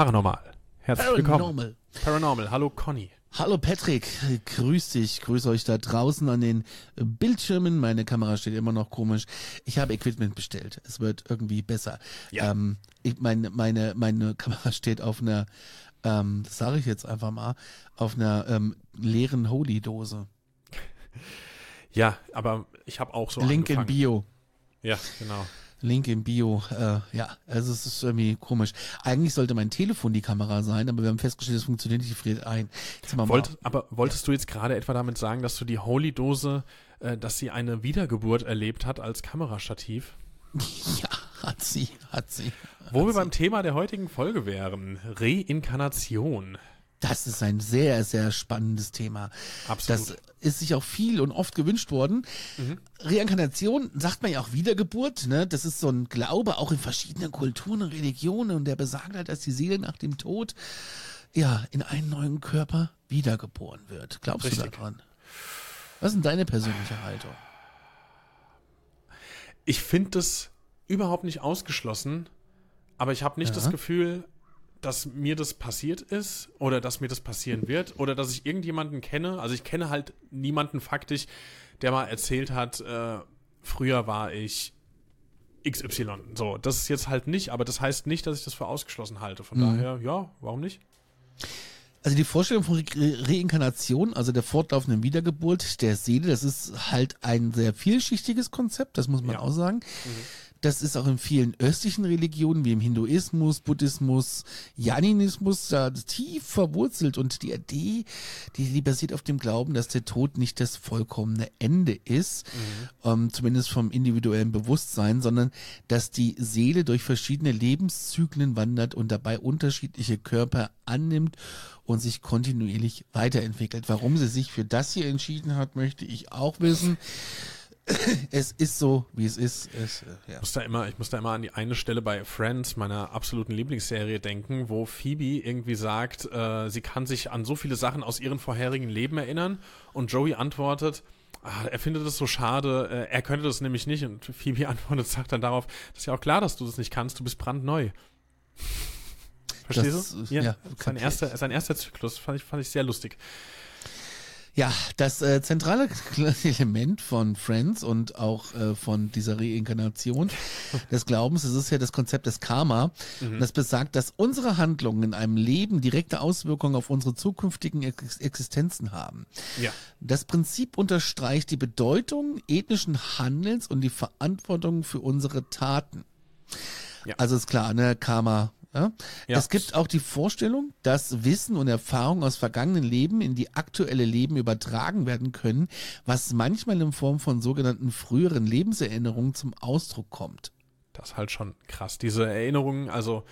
Paranormal. Herzlich willkommen. Paranormal. Paranormal. Hallo Conny. Hallo Patrick, grüß dich, grüß euch da draußen an den Bildschirmen. Meine Kamera steht immer noch komisch. Ich habe Equipment bestellt. Es wird irgendwie besser. Ja. Ähm, ich, meine, meine, meine Kamera steht auf einer, ähm, das sage ich jetzt einfach mal, auf einer ähm, leeren Holy-Dose. Ja, aber ich habe auch so Link in angefangen. Bio. Ja, genau. Link im Bio, äh, ja, also es ist irgendwie komisch. Eigentlich sollte mein Telefon die Kamera sein, aber wir haben festgestellt, es funktioniert nicht, die friert ein. Wollt, aber wolltest du jetzt gerade etwa damit sagen, dass du die Holy-Dose, äh, dass sie eine Wiedergeburt erlebt hat als Kamerastativ? Ja, hat sie, hat sie. Wo wir beim Thema der heutigen Folge wären. Reinkarnation. Das ist ein sehr, sehr spannendes Thema. Absolut. Das ist sich auch viel und oft gewünscht worden. Reinkarnation sagt man ja auch Wiedergeburt, ne? Das ist so ein Glaube auch in verschiedenen Kulturen und Religionen und der besagt halt, dass die Seele nach dem Tod ja in einen neuen Körper wiedergeboren wird. Glaubst du Richtig. daran? Was ist deine persönliche Haltung? Ich finde das überhaupt nicht ausgeschlossen, aber ich habe nicht Ja. das Gefühl, dass mir das passiert ist oder dass mir das passieren wird oder dass ich irgendjemanden kenne. Also ich kenne halt niemanden faktisch, der mal erzählt hat, äh, früher war ich XY. So, das ist jetzt halt nicht, aber das heißt nicht, dass ich das für ausgeschlossen halte. Von Mhm. daher, ja, warum nicht? Also die Vorstellung von Re Reinkarnation, also der fortlaufenden Wiedergeburt der Seele, das ist halt ein sehr vielschichtiges Konzept, das muss man Ja. auch sagen. Das ist auch in vielen östlichen Religionen wie im Hinduismus, Buddhismus, Jainismus da tief verwurzelt und die Idee, die, die basiert auf dem Glauben, dass der Tod nicht das vollkommene Ende ist, ähm, zumindest vom individuellen Bewusstsein, sondern dass die Seele durch verschiedene Lebenszyklen wandert und dabei unterschiedliche Körper annimmt und sich kontinuierlich weiterentwickelt. Warum sie sich für das hier entschieden hat, möchte ich auch wissen. Es ist so, wie es ist. Es, äh, ja. muss da immer, ich muss da immer an die eine Stelle bei Friends, meiner absoluten Lieblingsserie, denken, wo Phoebe irgendwie sagt, äh, sie kann sich an so viele Sachen aus ihrem vorherigen Leben erinnern und Joey antwortet, ah, er findet es so schade, äh, er könnte das nämlich nicht und Phoebe antwortet, sagt dann darauf, das ist ja auch klar, dass du das nicht kannst, du bist brandneu. Verstehst Das, du? äh, ja, sein, ich. erster, sein erster Zyklus fand ich, fand ich sehr lustig. Ja, das äh, zentrale Element von Friends und auch äh, von dieser Reinkarnation des Glaubens, das ist ja das Konzept des Karma. Das besagt, dass unsere Handlungen in einem Leben direkte Auswirkungen auf unsere zukünftigen Ex Existenzen haben. Ja. Das Prinzip unterstreicht die Bedeutung ethnischen Handelns und die Verantwortung für unsere Taten. Ja. Also ist klar, ne, Karma. Ja? Ja. Es gibt auch die Vorstellung, dass Wissen und Erfahrung aus vergangenen Leben in die aktuelle Leben übertragen werden können, was manchmal in Form von sogenannten früheren Lebenserinnerungen zum Ausdruck kommt. Das ist halt schon krass. Diese Erinnerungen, also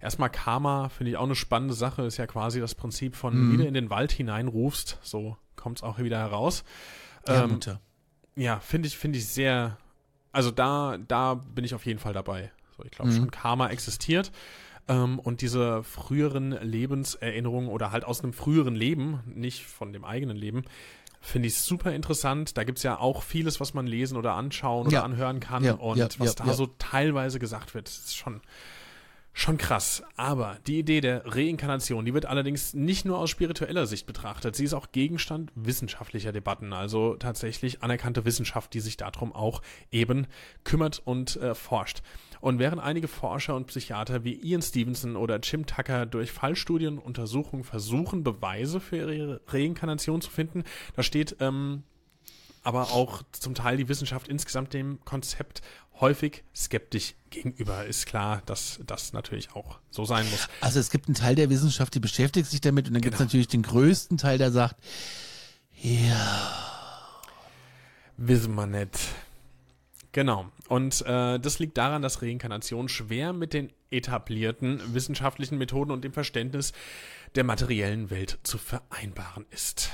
erstmal Karma finde ich auch eine spannende Sache, ist ja quasi das Prinzip von Mhm. wieder in den Wald hineinrufst, so kommt es auch wieder heraus. Ja, Ähm, ja, finde ich, finde ich sehr, also da, da bin ich auf jeden Fall dabei. So, ich glaube Mhm. schon, Karma existiert. Ähm, und diese früheren Lebenserinnerungen oder halt aus einem früheren Leben, nicht von dem eigenen Leben, finde ich super interessant. Da gibt es ja auch vieles, was man lesen oder anschauen oder Ja. anhören kann. Ja, und ja, was da so teilweise gesagt wird, ist schon, Schon krass. Aber die Idee der Reinkarnation, die wird allerdings nicht nur aus spiritueller Sicht betrachtet. Sie ist auch Gegenstand wissenschaftlicher Debatten, also tatsächlich anerkannte Wissenschaft, die sich darum auch eben kümmert und äh, forscht. Und während einige Forscher und Psychiater wie Ian Stevenson oder Jim Tucker durch Fallstudien und Untersuchungen versuchen, Beweise für ihre Reinkarnation zu finden, da steht ähm, aber auch zum Teil die Wissenschaft insgesamt dem Konzept häufig skeptisch gegenüber. Ist klar, dass das natürlich auch so sein muss. Also es gibt einen Teil der Wissenschaft, die beschäftigt sich damit und dann gibt es Genau. natürlich den größten Teil, der sagt, ja, Wissen wir nicht. Genau. Und äh, das liegt daran, dass Reinkarnation schwer mit den etablierten wissenschaftlichen Methoden und dem Verständnis der materiellen Welt zu vereinbaren ist.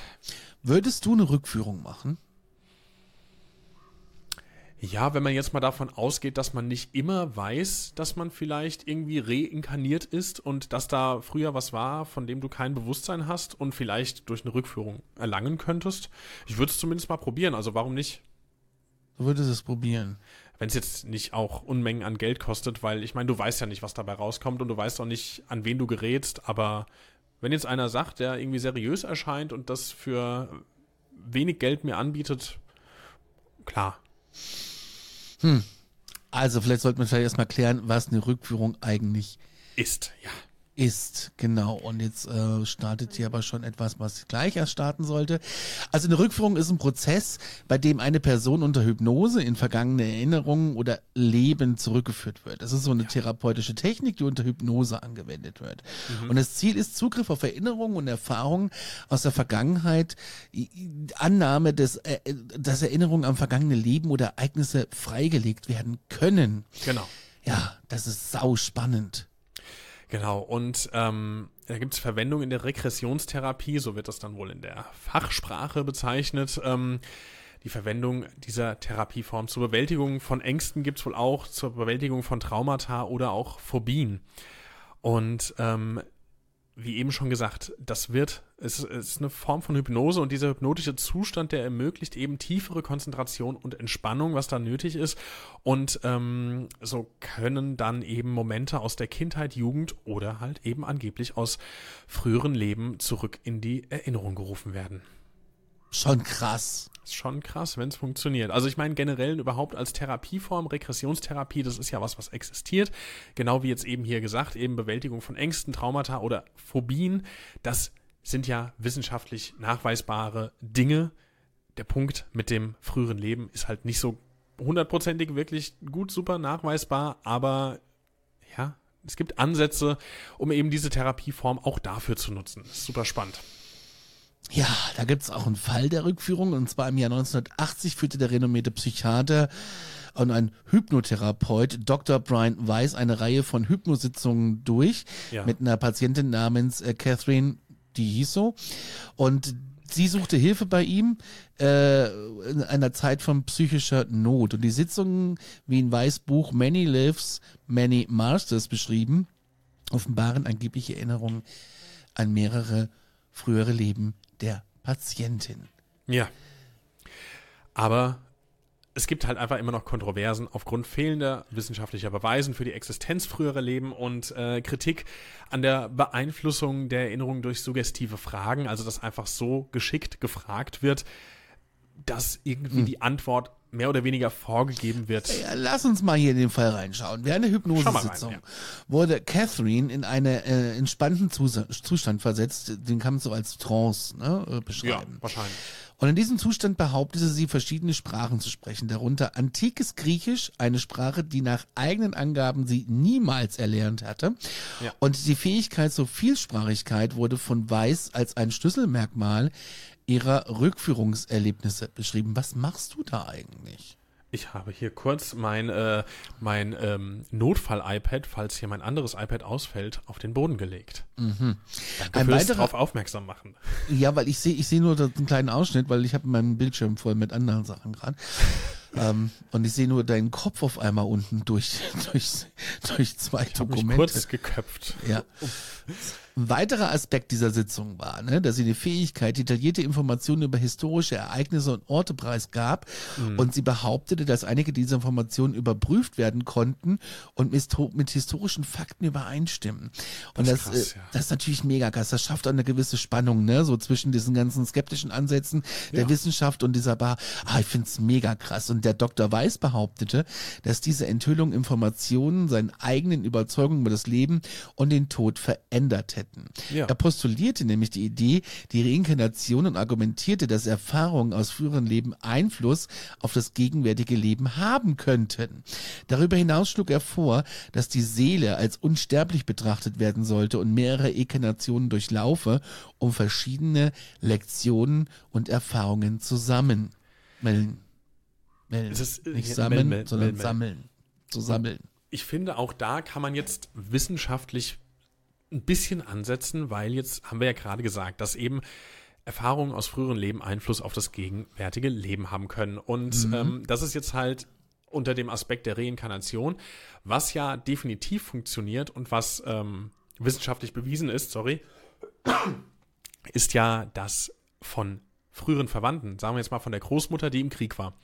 würdest du eine Rückführung machen? Ja, wenn man jetzt mal davon ausgeht, dass man nicht immer weiß, dass man vielleicht irgendwie reinkarniert ist und dass da früher was war, von dem du kein Bewusstsein hast und vielleicht durch eine Rückführung erlangen könntest. Ich würde es zumindest mal probieren, also warum nicht? Du würdest es probieren. Wenn es jetzt nicht auch Unmengen an Geld kostet, weil ich meine, du weißt ja nicht, was dabei rauskommt und du weißt auch nicht, an wen du gerätst, aber wenn jetzt einer sagt, der irgendwie seriös erscheint und das für wenig Geld mir anbietet, klar. Also vielleicht sollte man vielleicht erstmal klären, was eine Rückführung eigentlich Ist, ja. Ist. Genau. Und jetzt äh, startet hier aber schon etwas, was gleich erst starten sollte. Also eine Rückführung ist ein Prozess, bei dem eine Person unter Hypnose in vergangene Erinnerungen oder Leben zurückgeführt wird. Das ist so eine therapeutische Technik, die unter Hypnose angewendet wird. Und das Ziel ist Zugriff auf Erinnerungen und Erfahrungen aus der Vergangenheit, Annahme, des, äh, dass Erinnerungen am vergangene Leben oder Ereignisse freigelegt werden können. Genau. Ja, das ist sau spannend. Genau, und ähm, da gibt es Verwendung in der Regressionstherapie, so wird das dann wohl in der Fachsprache bezeichnet. Ähm, die Verwendung dieser Therapieform zur Bewältigung von Ängsten gibt es wohl auch, zur Bewältigung von Traumata oder auch Phobien. Und ähm, wie eben schon gesagt, das wird, es es ist eine Form von Hypnose und dieser hypnotische Zustand, der ermöglicht eben tiefere Konzentration und Entspannung, was da nötig ist. Und ähm, so können dann eben Momente aus der Kindheit, Jugend oder halt eben angeblich aus früheren Leben zurück in die Erinnerung gerufen werden. Schon krass. Ist schon krass, wenn es funktioniert. Also ich meine generell überhaupt als Therapieform, Regressionstherapie, das ist ja was, was existiert. Genau wie jetzt eben hier gesagt, eben Bewältigung von Ängsten, Traumata oder Phobien. Das sind ja wissenschaftlich nachweisbare Dinge. Der Punkt mit dem früheren Leben ist halt nicht so hundertprozentig wirklich gut, super nachweisbar, aber ja, es gibt Ansätze, um eben diese Therapieform auch dafür zu nutzen. Das ist super spannend. Ja, da gibt's auch einen Fall der Rückführung. Und zwar im Jahr 1980 führte der renommierte Psychiater und ein Hypnotherapeut Dr. Brian Weiss eine Reihe von Hypnositzungen durch Ja. mit einer Patientin namens äh, Catherine, die hieß so. Und sie suchte Hilfe bei ihm äh, in einer Zeit von psychischer Not. Und die Sitzungen, wie in Weiss Buch Many Lives, Many Masters beschrieben, offenbaren angebliche Erinnerungen an mehrere frühere Leben der Patientin. Ja. Aber es gibt halt einfach immer noch Kontroversen aufgrund fehlender wissenschaftlicher Beweisen für die Existenz früherer Leben und äh, Kritik an der Beeinflussung der Erinnerung durch suggestive Fragen, also dass einfach so geschickt gefragt wird, dass irgendwie die Antwort mehr oder weniger vorgegeben wird. Ja, lass uns mal hier in den Fall reinschauen. Während der Hypnosesitzung rein, wurde Catherine in einen äh, entspannten Zus Zustand versetzt, den kann man so als Trance ne, äh, Ja, beschreiben. wahrscheinlich. Und in diesem Zustand behauptete sie, verschiedene Sprachen zu sprechen, darunter antikes Griechisch, eine Sprache, die nach eigenen Angaben sie niemals erlernt hatte. Ja. Und die Fähigkeit zur Vielsprachigkeit wurde von Weiss als ein Schlüsselmerkmal ihrer Rückführungserlebnisse beschrieben. Was machst du da eigentlich? Ich habe hier kurz mein, äh, mein ähm, Notfall-iPad, falls hier mein anderes iPad ausfällt, auf den Boden gelegt. Danke Ein fürs weiterer- drauf aufmerksam machen. Ja, weil ich sehe ich sehe nur einen kleinen Ausschnitt, weil ich habe meinen Bildschirm voll mit anderen Sachen gerade. ähm, und ich sehe nur deinen Kopf auf einmal unten durch, durch, durch zwei Ich habe mich Dokumente. kurz geköpft. Ja. Ein weiterer Aspekt dieser Sitzung war, ne, dass sie die Fähigkeit, detaillierte Informationen über historische Ereignisse und Orte preisgab Mhm. und sie behauptete, dass einige dieser Informationen überprüft werden konnten und mit, historischen Fakten übereinstimmen. Und Das das, ist krass, äh, ja. das ist natürlich mega krass. Das schafft auch eine gewisse Spannung, ne, so zwischen diesen ganzen skeptischen Ansätzen der Ja. Wissenschaft und dieser Bar. Ah, ich find's mega krass. Und der Dr. Weiß behauptete, dass diese Enthüllung Informationen seinen eigenen Überzeugungen über das Leben und den Tod verändert hätten. Ja. Er postulierte nämlich die Idee, die Reinkarnation und argumentierte, dass Erfahrungen aus früheren Leben Einfluss auf das gegenwärtige Leben haben könnten. Darüber hinaus schlug er vor, dass die Seele als unsterblich betrachtet werden sollte und mehrere Inkarnationen durchlaufe, um verschiedene Lektionen und Erfahrungen zu sammeln. Melden. Melden. Ist, äh, Nicht ja, sammeln, mel- mel- sondern mel- mel. sammeln. Zu sammeln. Ich finde, auch da kann man jetzt wissenschaftlich ein bisschen ansetzen, weil jetzt haben wir ja gerade gesagt, dass eben Erfahrungen aus früheren Leben Einfluss auf das gegenwärtige Leben haben können. Und ähm, das ist jetzt halt unter dem Aspekt der Reinkarnation, was ja definitiv funktioniert und was ähm, wissenschaftlich bewiesen ist, sorry, ist ja das von früheren Verwandten, sagen wir jetzt mal von der Großmutter, die im Krieg war.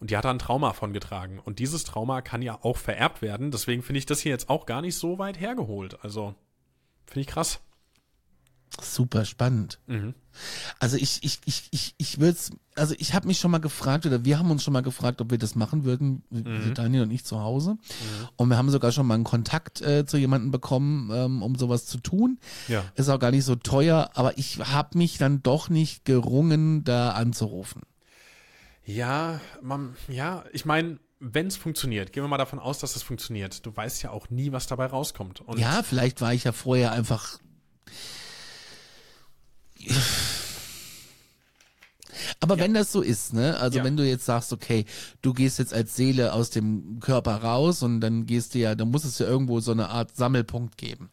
Und die hat da ein Trauma von getragen. Und dieses Trauma kann ja auch vererbt werden. Deswegen finde ich das hier jetzt auch gar nicht so weit hergeholt. Also, finde ich krass. Super spannend. Mhm. Also ich, ich, ich, ich, ich würde also ich habe mich schon mal gefragt, oder wir haben uns schon mal gefragt, ob wir das machen würden, mhm. Daniel und ich zu Hause. Und wir haben sogar schon mal einen Kontakt äh, zu jemandem bekommen, ähm, um sowas zu tun. Ja. Ist auch gar nicht so teuer, aber ich habe mich dann doch nicht gerungen, da anzurufen. Ja, man, ja, ich meine, wenn es funktioniert, gehen wir mal davon aus, dass es funktioniert. Du weißt ja auch nie, was dabei rauskommt. Und Ja, vielleicht war ich ja vorher einfach. Aber wenn das so ist, ne? Also Ja. wenn du jetzt sagst, okay, du gehst jetzt als Seele aus dem Körper raus und dann gehst du ja, dann muss es ja irgendwo so eine Art Sammelpunkt geben.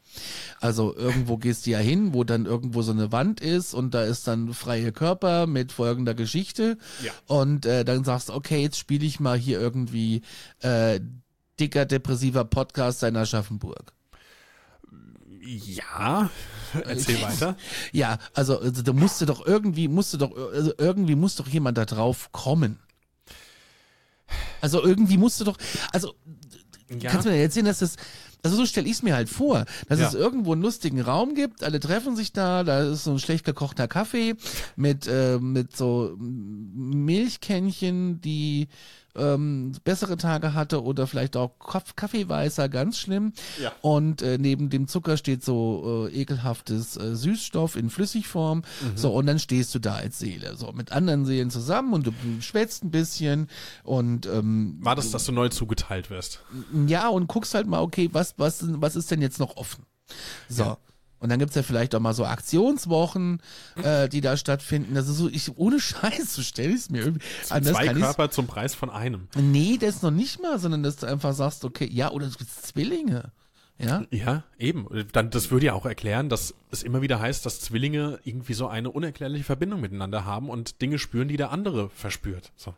Also irgendwo gehst du ja hin, wo dann irgendwo so eine Wand ist und da ist dann freie Körper mit folgender Geschichte. Ja. Und äh, dann sagst du, okay, jetzt spiele ich mal hier irgendwie äh, dicker, depressiver Podcast seiner Aschaffenburg. Ja, erzähl weiter. Ja, also, also da musste doch irgendwie, musste doch, also irgendwie muss doch jemand da drauf kommen. Also irgendwie musste doch, also Ja. kannst du mir erzählen, dass das, also so stelle ich es mir halt vor, dass Ja. es irgendwo einen lustigen Raum gibt, alle treffen sich da, da ist so ein schlecht gekochter Kaffee mit, äh, mit so Milchkännchen, die ähm, bessere Tage hatte oder vielleicht auch Kaff- Kaffeeweißer, ganz schlimm. Ja. Und äh, neben dem Zucker steht so äh, ekelhaftes äh, Süßstoff in Flüssigform. Mhm. So, und dann stehst du da als Seele, so mit anderen Seelen zusammen und du schwätzt ein bisschen und ähm, War das, dass du neu zugeteilt wirst? ja, und guckst halt mal, okay, was, was, was ist denn jetzt noch offen? So. Und dann gibt's ja vielleicht auch mal so Aktionswochen, äh, die da stattfinden. Also so, ich, ohne Scheiß, so stell ich's mir irgendwie. Anders Zwei ich's- Körper zum Preis von einem. Nee, das noch nicht mal, sondern dass du einfach sagst, okay, ja, oder du bist Zwillinge. Ja? Ja, eben. Dann, das würde ja auch erklären, dass es immer wieder heißt, dass Zwillinge irgendwie so eine unerklärliche Verbindung miteinander haben und Dinge spüren, die der andere verspürt. So.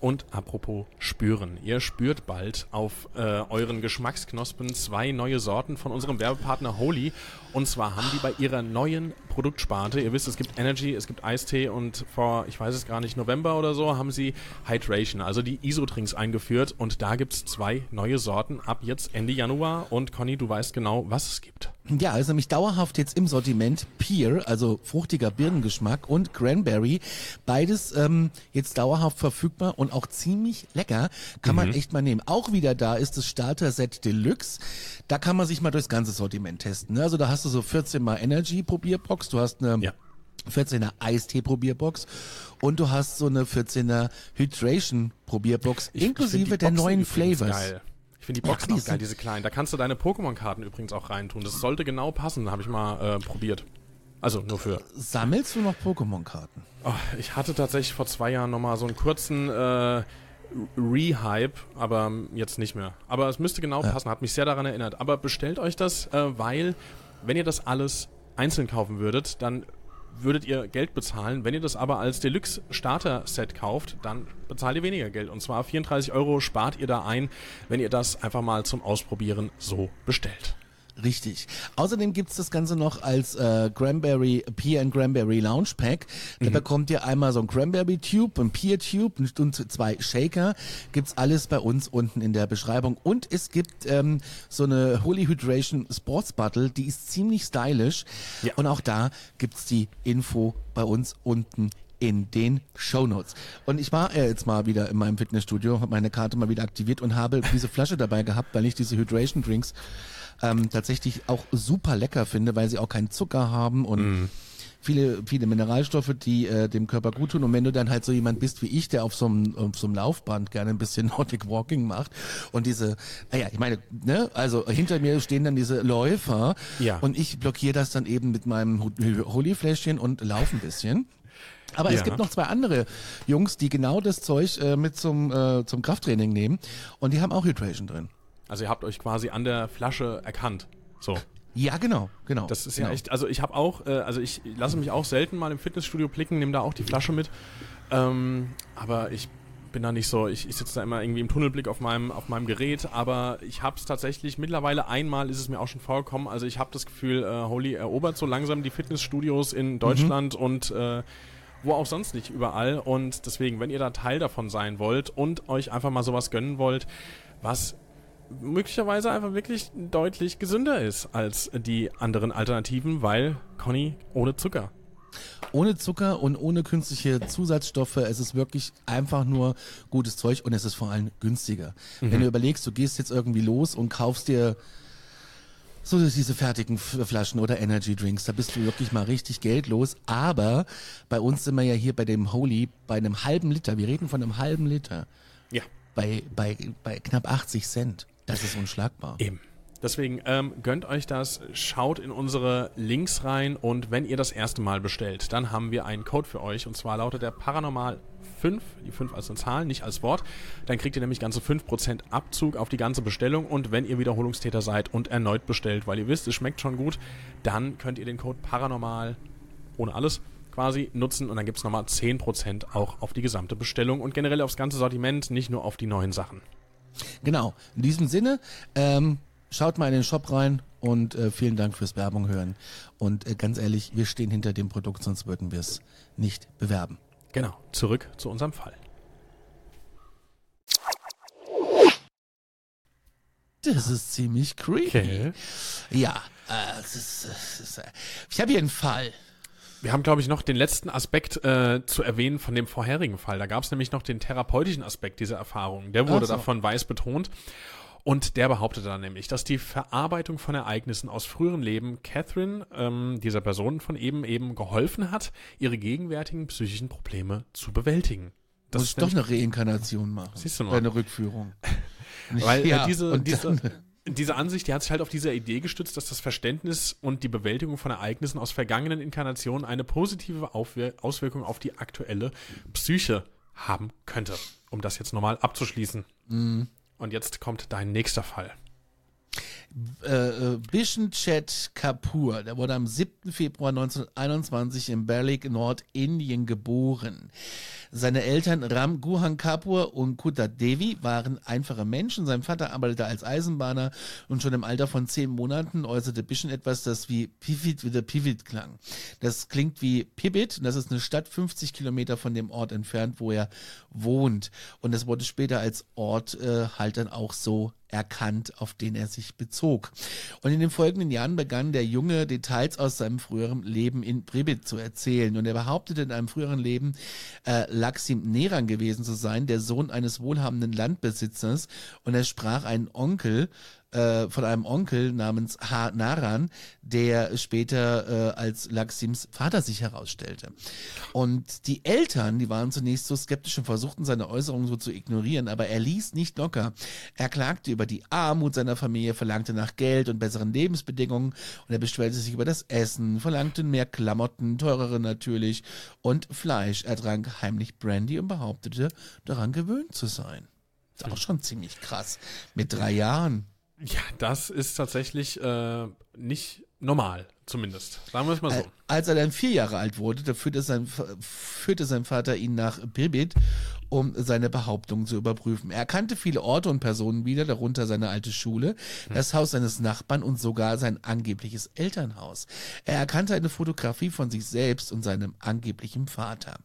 Und apropos spüren. Ihr spürt bald auf äh, euren Geschmacksknospen zwei neue Sorten von unserem Werbepartner Holy. Und zwar haben die bei ihrer neuen Produktsparte, ihr wisst, es gibt Energy, es gibt Eistee und vor, ich weiß es gar nicht, November oder so, haben sie Hydration, also die Isotrinks eingeführt. Und da gibt's zwei neue Sorten ab jetzt Ende Januar. Und Conny, du weißt genau, was es gibt. Ja, ist nämlich dauerhaft jetzt im Sortiment Pear, also fruchtiger Birnengeschmack und Cranberry. Beides ähm, jetzt dauerhaft verfügbar und auch ziemlich lecker. Kann man echt mal nehmen. Auch wieder da ist das Starter-Set Deluxe. Da kann man sich mal durchs ganze Sortiment testen. Ne? Also da hast du so 14 mal Energy Probierbox, du hast eine Ja. 14er Eistee Probierbox und du hast so eine 14er Hydration Probierbox Ich- ich inklusive der Boxen neuen Flavors. Geil. Ich finde die Ja, Boxen auch geil, diese kleinen. Da kannst du deine Pokémon-Karten übrigens auch reintun. Das sollte genau passen, habe ich mal äh, probiert. Also nur für. Sammelst du noch Pokémon-Karten? Oh, ich hatte tatsächlich vor zwei Jahren nochmal so einen kurzen äh, Rehype, aber jetzt nicht mehr. Aber es müsste genau passen, hat mich sehr daran erinnert. Aber bestellt euch das, äh, weil wenn ihr das alles einzeln kaufen würdet, dann würdet ihr Geld bezahlen. Wenn ihr das aber als Deluxe Starter Set kauft, dann bezahlt ihr weniger Geld. Und zwar 34 Euro spart ihr da ein, wenn ihr das einfach mal zum Ausprobieren so bestellt. Richtig. Außerdem gibt's das Ganze noch als äh, Cranberry Pear and Cranberry Lounge Pack. Da bekommt ihr einmal so ein Cranberry Tube, ein Pear Tube und- zwei Shaker. Gibt's alles bei uns unten in der Beschreibung. Und es gibt ähm, so eine Holy Hydration Sports Bottle, die ist ziemlich stylisch. Ja. Und auch da gibt's die Info bei uns unten in den Shownotes. Und ich war jetzt mal wieder in meinem Fitnessstudio, habe meine Karte mal wieder aktiviert und habe diese Flasche dabei gehabt, weil ich diese Hydration Drinks ähm, tatsächlich auch super lecker finde, weil sie auch keinen Zucker haben und viele, viele Mineralstoffe, die äh, dem Körper gut tun. Und wenn du dann halt so jemand bist wie ich, der auf so einem, auf so einem Laufband gerne ein bisschen Nordic Walking macht und diese, naja, ich meine, ne, also hinter mir stehen dann diese Läufer Ja. und ich blockiere das dann eben mit meinem Holy-Fläschchen und laufe ein bisschen. Aber es Ja. gibt noch zwei andere Jungs, die genau das Zeug äh, mit zum, äh, zum Krafttraining nehmen und die haben auch Hydration drin. Also ihr habt euch quasi an der Flasche erkannt. So. Ja, genau, genau. Das ist genau. ja echt, also ich habe auch, äh, also ich lasse mich auch selten mal im Fitnessstudio blicken, nehme da auch die Flasche mit. Ähm, aber ich bin da nicht so, ich, ich sitze da immer irgendwie im Tunnelblick auf meinem, auf meinem Gerät, aber ich habe es tatsächlich, mittlerweile einmal ist es mir auch schon vorgekommen, also ich habe das Gefühl, äh, Holy erobert so langsam die Fitnessstudios in Deutschland und äh, wo auch sonst nicht überall und deswegen, wenn ihr da Teil davon sein wollt und euch einfach mal sowas gönnen wollt, was möglicherweise einfach wirklich deutlich gesünder ist als die anderen Alternativen, weil Conny ohne Zucker. Ohne Zucker und ohne künstliche Zusatzstoffe. Es ist wirklich einfach nur gutes Zeug und es ist vor allem günstiger. Wenn du überlegst, du gehst jetzt irgendwie los und kaufst dir so diese fertigen Flaschen oder Energy Drinks, da bist du wirklich mal richtig geldlos. Aber bei uns sind wir ja hier bei dem Holy bei einem halben Liter. Wir reden von einem halben Liter. Ja, Bei, bei, bei knapp 80 Cent. Das ist unschlagbar. eben. Deswegen ähm, gönnt euch das, schaut in unsere Links rein und wenn ihr das erste Mal bestellt, dann haben wir einen Code für euch und zwar lautet der Paranormal 5, die 5 als eine Zahl, nicht als Wort. Dann kriegt ihr nämlich ganze 5% Abzug auf die ganze Bestellung und wenn ihr Wiederholungstäter seid und erneut bestellt, weil ihr wisst, es schmeckt schon gut, dann könnt ihr den Code Paranormal ohne alles quasi nutzen und dann gibt es nochmal 10% auch auf die gesamte Bestellung und generell aufs ganze Sortiment, nicht nur auf die neuen Sachen. Genau. In diesem Sinne, ähm, schaut mal in den Shop rein und äh, vielen Dank fürs Werbung hören. Und äh, ganz ehrlich, wir stehen hinter dem Produkt, sonst würden wir es nicht bewerben. Genau, zurück zu unserem Fall. Das ist ziemlich creepy. Okay. Ja, äh, es ist, es ist, äh, ich habe hier einen Fall. Wir haben, glaube ich, noch den letzten Aspekt äh, zu erwähnen von dem vorherigen Fall. Da gab es nämlich noch den therapeutischen Aspekt dieser Erfahrung. Der wurde so. davon weiß betont. Und der behauptete dann nämlich, dass die Verarbeitung von Ereignissen aus früheren Leben Catherine, ähm, dieser Person von eben, eben geholfen hat, ihre gegenwärtigen psychischen Probleme zu bewältigen. Das Muss ist ich doch eine Reinkarnation machen. Siehst du mal. Bei einer Rückführung. Weil Ja, äh, diese, und diese, dann- diese Ansicht, die hat sich halt auf dieser Idee gestützt, dass das Verständnis und die Bewältigung von Ereignissen aus vergangenen Inkarnationen eine positive Aufwir Auswirkung auf die aktuelle Psyche haben könnte. Um das jetzt nochmal abzuschließen. Mhm. Und jetzt kommt dein nächster Fall. Äh, äh, Bishan-Chet Kapoor, der wurde am 7. Februar 1921 in Berlik, Nordindien geboren. Seine Eltern Ram Guhan Kapoor und Kuta Devi waren einfache Menschen. Sein Vater arbeitete als Eisenbahner und schon im Alter von zehn Monaten äußerte Bishan etwas, das wie Pivit wieder Pivit klang. Das klingt wie Pivot und das ist eine Stadt 50 Kilometer von dem Ort entfernt, wo er wohnt. Und das wurde später als Ort äh, halt dann auch so erkannt, auf den er sich bezog. Und in den folgenden Jahren begann der Junge Details aus seinem früheren Leben in Pribit zu erzählen. Und er behauptete in einem früheren Leben, äh, Laksim Neran gewesen zu sein, der Sohn eines wohlhabenden Landbesitzers. Und er sprach einen Onkel, äh, von einem Onkel namens Ha Naran, der später äh, als Laksims Vater sich herausstellte. Und die Eltern, die waren zunächst so skeptisch und versuchten seine Äußerungen so zu ignorieren, aber er ließ nicht locker. Er klagte über die Armut seiner Familie, verlangte nach Geld und besseren Lebensbedingungen und er beschwerte sich über das Essen, verlangte mehr Klamotten, teurere natürlich und Fleisch. Er trank heimlich Brandy und behauptete, daran gewöhnt zu sein. Ist auch schon ziemlich krass. Mit drei Jahren. Ja, das ist tatsächlich äh, nicht normal, zumindest. Sagen wir es mal so. Als er dann vier Jahre alt wurde, da führte sein, führte sein Vater ihn nach Birbit, um seine Behauptungen zu überprüfen. Er kannte viele Orte und Personen wieder, darunter seine alte Schule, das Haus seines Nachbarn und sogar sein angebliches Elternhaus. Er erkannte eine Fotografie von sich selbst und seinem angeblichen Vater.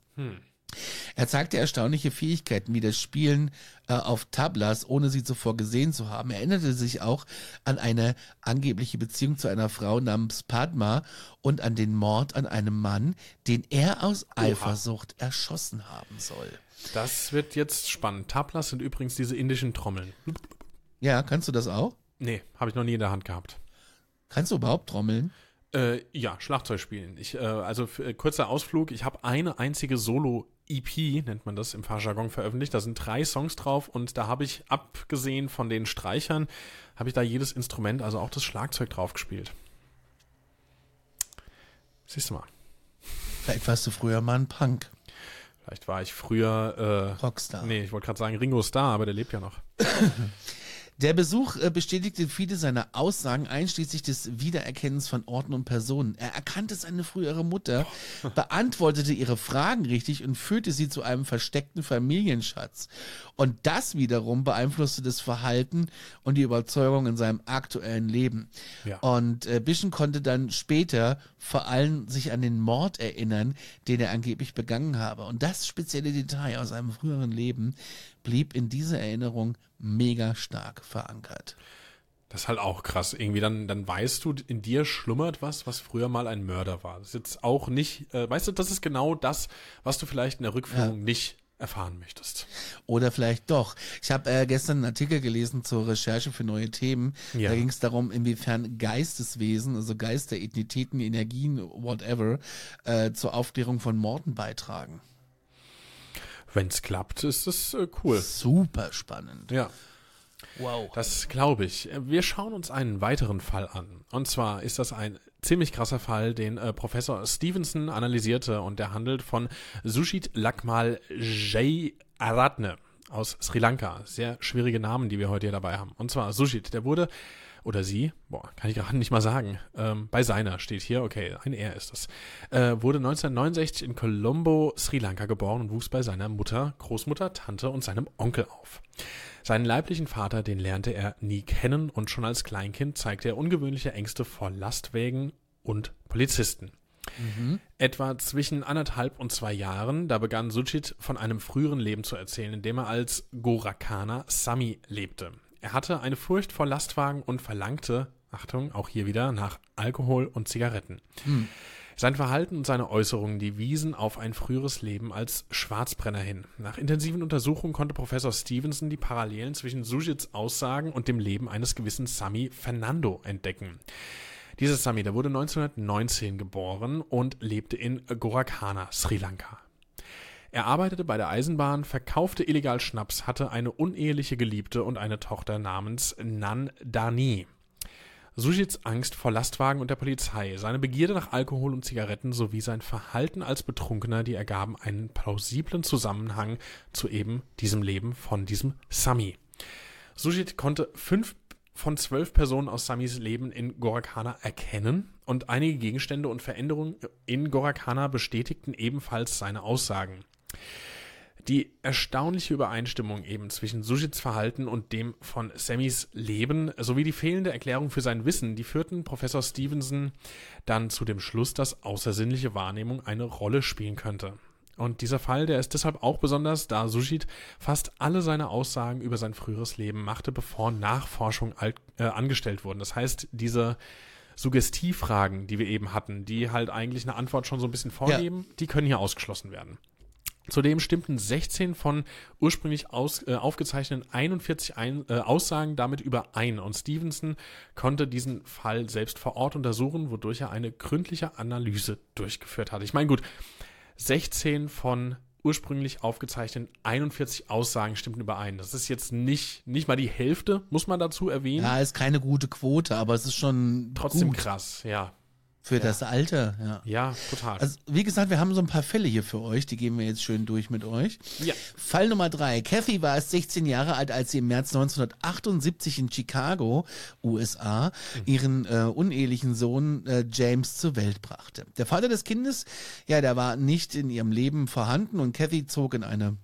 Er zeigte erstaunliche Fähigkeiten wie das Spielen äh, auf Tablas, ohne sie zuvor gesehen zu haben. Er erinnerte sich auch an eine angebliche Beziehung zu einer Frau namens Padma und an den Mord an einem Mann, den er aus Eifersucht erschossen haben soll. Das wird jetzt spannend. Tablas sind übrigens diese indischen Trommeln. Ja, kannst du das auch? Nee, habe ich noch nie in der Hand gehabt. Kannst du überhaupt trommeln? Äh, ja, Schlagzeug spielen. Ich, äh, also für, äh, kurzer Ausflug. Ich habe eine einzige Solo-EP, nennt man das im Fahrjargon, veröffentlicht. Da sind drei Songs drauf und da habe ich, abgesehen von den Streichern, habe ich da jedes Instrument, also auch das Schlagzeug drauf gespielt. Siehst du mal. Vielleicht warst du früher mal ein Punk. Vielleicht war ich früher. Äh, Rockstar. Nee, ich wollte gerade sagen Ringo Starr, aber der lebt ja noch. Der Besuch äh, bestätigte viele seiner Aussagen, einschließlich des Wiedererkennens von Orten und Personen. Er erkannte seine frühere Mutter, beantwortete ihre Fragen richtig und führte sie zu einem versteckten Familienschatz. Und das wiederum beeinflusste das Verhalten und die Überzeugung in seinem aktuellen Leben. Ja. Und äh, Bischen konnte dann später vor allem sich an den Mord erinnern, den er angeblich begangen habe. Und das spezielle Detail aus seinem früheren Leben blieb in dieser Erinnerung mega stark verankert. Das ist halt auch krass. Irgendwie dann, dann weißt du, in dir schlummert was, was früher mal ein Mörder war. Das ist jetzt auch nicht, äh, weißt du, das ist genau das, was du vielleicht in der Rückführung Ja. nicht erfahren möchtest. Oder vielleicht doch. Ich habe äh, gestern einen Artikel gelesen zur Recherche für neue Themen. Ja. Da ging es darum, inwiefern Geisteswesen, also Geister, Ethnitäten, Energien, whatever, äh, zur Aufklärung von Morden beitragen. Wenn es klappt, ist das äh, cool. Super spannend. Ja. Wow. Das glaube ich. Wir schauen uns einen weiteren Fall an. Und zwar ist das ein ziemlich krasser Fall, den äh, Professor Stevenson analysierte und der handelt von Sushit Lakmal Jayaratne aus Sri Lanka. Sehr schwierige Namen, die wir heute hier dabei haben. Und zwar Sushit, der wurde oder sie, boah, kann ich gerade nicht mal sagen, ähm, bei seiner steht hier, okay, ein Er ist es, äh, wurde 1969 in Colombo, Sri Lanka geboren und wuchs bei seiner Mutter, Großmutter, Tante und seinem Onkel auf. Seinen leiblichen Vater, den lernte er nie kennen und schon als Kleinkind zeigte er ungewöhnliche Ängste vor Lastwägen und Polizisten. Etwa zwischen anderthalb und zwei Jahren, da begann Suchit von einem früheren Leben zu erzählen, in dem er als Gorakana Sami lebte. Er hatte eine Furcht vor Lastwagen und verlangte, Achtung, auch hier wieder, nach Alkohol und Zigaretten. Sein Verhalten und seine Äußerungen, die wiesen auf ein früheres Leben als Schwarzbrenner hin. Nach intensiven Untersuchungen konnte Professor Stevenson die Parallelen zwischen Sujits Aussagen und dem Leben eines gewissen Sami Fernando entdecken. Dieser Sami, der wurde 1919 geboren und lebte in Gorakana, Sri Lanka. Er arbeitete bei der Eisenbahn, verkaufte illegal Schnaps, hatte eine uneheliche Geliebte und eine Tochter namens Nan Dani. Sujits Angst vor Lastwagen und der Polizei, seine Begierde nach Alkohol und Zigaretten sowie sein Verhalten als Betrunkener, die ergaben einen plausiblen Zusammenhang zu eben diesem Leben von diesem Sami. Sujit konnte fünf von zwölf Personen aus Samis Leben in Gorakana erkennen und einige Gegenstände und Veränderungen in Gorakana bestätigten ebenfalls seine Aussagen. Die erstaunliche Übereinstimmung eben zwischen Sujits Verhalten und dem von Sammys Leben sowie die fehlende Erklärung für sein Wissen, die führten Professor Stevenson dann zu dem Schluss, dass außersinnliche Wahrnehmung eine Rolle spielen könnte. Und dieser Fall, der ist deshalb auch besonders, da Sujit fast alle seine Aussagen über sein früheres Leben machte, bevor Nachforschung alt, äh, angestellt wurden. Das heißt, diese Suggestivfragen, die wir eben hatten, die halt eigentlich eine Antwort schon so ein bisschen vorgeben, die können hier ausgeschlossen werden. Zudem stimmten 16 von ursprünglich aus, äh, aufgezeichneten 41 ein, äh, Aussagen damit überein und Stevenson konnte diesen Fall selbst vor Ort untersuchen, wodurch er eine gründliche Analyse durchgeführt hat. Ich meine, gut, 16 von ursprünglich aufgezeichneten 41 Aussagen stimmten überein. Das ist jetzt nicht, nicht mal die Hälfte, muss man dazu erwähnen. Ja, ist keine gute Quote, aber es ist schon Trotzdem gut. krass, ja. Für das Alter, ja. Ja, total. Also, wie gesagt, wir haben so ein paar Fälle hier für euch, die gehen wir jetzt schön durch mit euch. Ja. Fall Nummer drei. Kathy war erst 16 Jahre alt, als sie im März 1978 in Chicago, USA, ihren äh, unehelichen Sohn äh, James zur Welt brachte. Der Vater des Kindes, ja, der war nicht in ihrem Leben vorhanden und Kathy zog in eine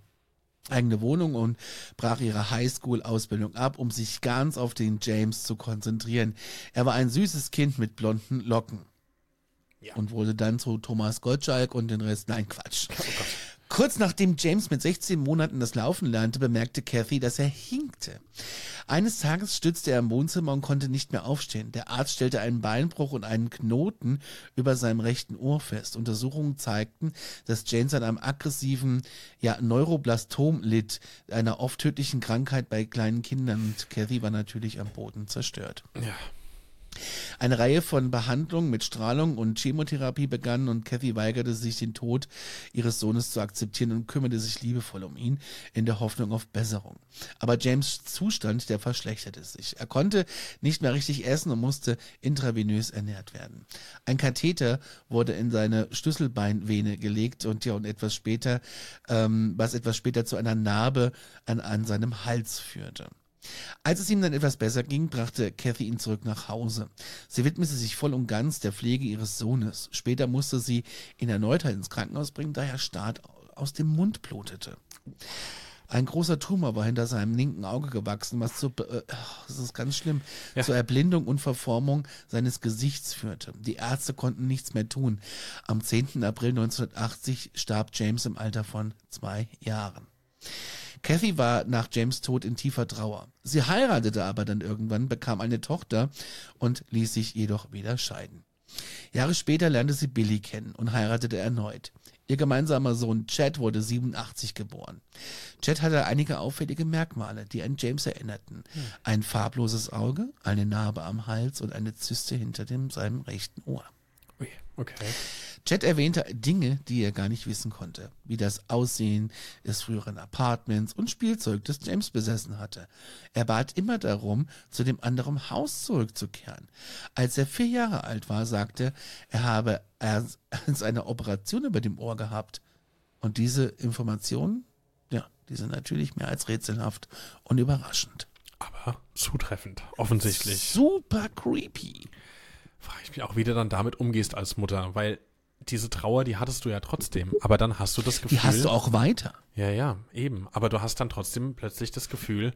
eigene Wohnung und brach ihre Highschool-Ausbildung ab, um sich ganz auf den James zu konzentrieren. Er war ein süßes Kind mit blonden Locken. Ja. Und wurde dann zu Thomas Gottschalk und den Rest. Nein, Quatsch. Kurz nachdem James mit 16 Monaten das Laufen lernte, bemerkte Kathy, dass er hinkte. Eines Tages stützte er im Wohnzimmer und konnte nicht mehr aufstehen. Der Arzt stellte einen Beinbruch und einen Knoten über seinem rechten Ohr fest. Untersuchungen zeigten, dass James an einem aggressiven ja, Neuroblastom litt, einer oft tödlichen Krankheit bei kleinen Kindern. Und Kathy war natürlich am Boden zerstört. ja. Eine Reihe von Behandlungen mit Strahlung und Chemotherapie begann und Kathy weigerte sich, den Tod ihres Sohnes zu akzeptieren und kümmerte sich liebevoll um ihn in der Hoffnung auf Besserung. Aber James Zustand, der verschlechterte sich. Er konnte nicht mehr richtig essen und musste intravenös ernährt werden. Ein Katheter wurde in seine Schlüsselbeinvene gelegt und ja, und etwas später, ähm, was etwas später zu einer Narbe an, an seinem Hals führte. Als es ihm dann etwas besser ging, brachte Kathy ihn zurück nach Hause. Sie widmete sich voll und ganz der Pflege ihres Sohnes. Später musste sie ihn erneut ins Krankenhaus bringen, da er stark aus dem Mund blutete. Ein großer Tumor war hinter seinem linken Auge gewachsen, was zu, äh, das ist ganz schlimm, Ja. zur Erblindung und Verformung seines Gesichts führte. Die Ärzte konnten nichts mehr tun. Am 10. April 1980 starb James im Alter von zwei Jahren. Kathy war nach James Tod in tiefer Trauer. Sie heiratete aber dann irgendwann, bekam eine Tochter und ließ sich jedoch wieder scheiden. Jahre später lernte sie Billy kennen und heiratete erneut. Ihr gemeinsamer Sohn Chad wurde 87 geboren. Chad hatte einige auffällige Merkmale, die an James erinnerten. Ein farbloses Auge, eine Narbe am Hals und eine Zyste hinter dem, seinem rechten Ohr. Okay. Chad erwähnte Dinge, die er gar nicht wissen konnte, wie das Aussehen des früheren Apartments und Spielzeug, das James besessen hatte. Er bat immer darum, zu dem anderen Haus zurückzukehren. Als er vier Jahre alt war, sagte er, habe erst eine Operation über dem Ohr gehabt. Und diese Informationen, ja, die sind natürlich mehr als rätselhaft und überraschend. Aber zutreffend, offensichtlich. Super creepy. Frage ich mich auch, wie du dann damit umgehst als Mutter, weil diese Trauer, die hattest du ja trotzdem, aber dann hast du das Gefühl. Die hast du auch weiter. Ja, ja, eben. Aber du hast dann trotzdem plötzlich das Gefühl,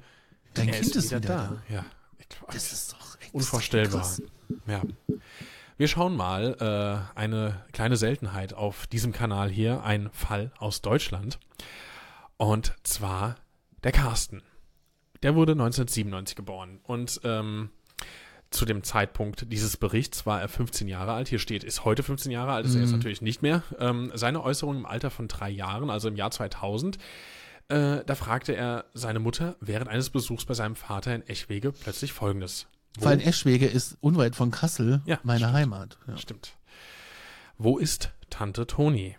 Dein Kind ist ist wieder, wieder da. Ja. Ich, Das ist doch extrem unvorstellbar. krass. Ja. Wir schauen mal äh, eine kleine Seltenheit auf diesem Kanal hier, ein Fall aus Deutschland. Und zwar der Carsten. Der wurde 1997 geboren und ähm, zu dem Zeitpunkt dieses Berichts war er 15 Jahre alt. Hier steht, ist heute 15 Jahre alt, ist er jetzt natürlich nicht mehr. Ähm, seine Äußerung im Alter von drei Jahren, also im Jahr 2000, äh, da fragte er seine Mutter während eines Besuchs bei seinem Vater in Echwege plötzlich folgendes. Wo- Vor allem Eschwege ist unweit von Kassel, Ja, meine stimmt. Heimat. Ja. Stimmt. Wo ist Tante Toni?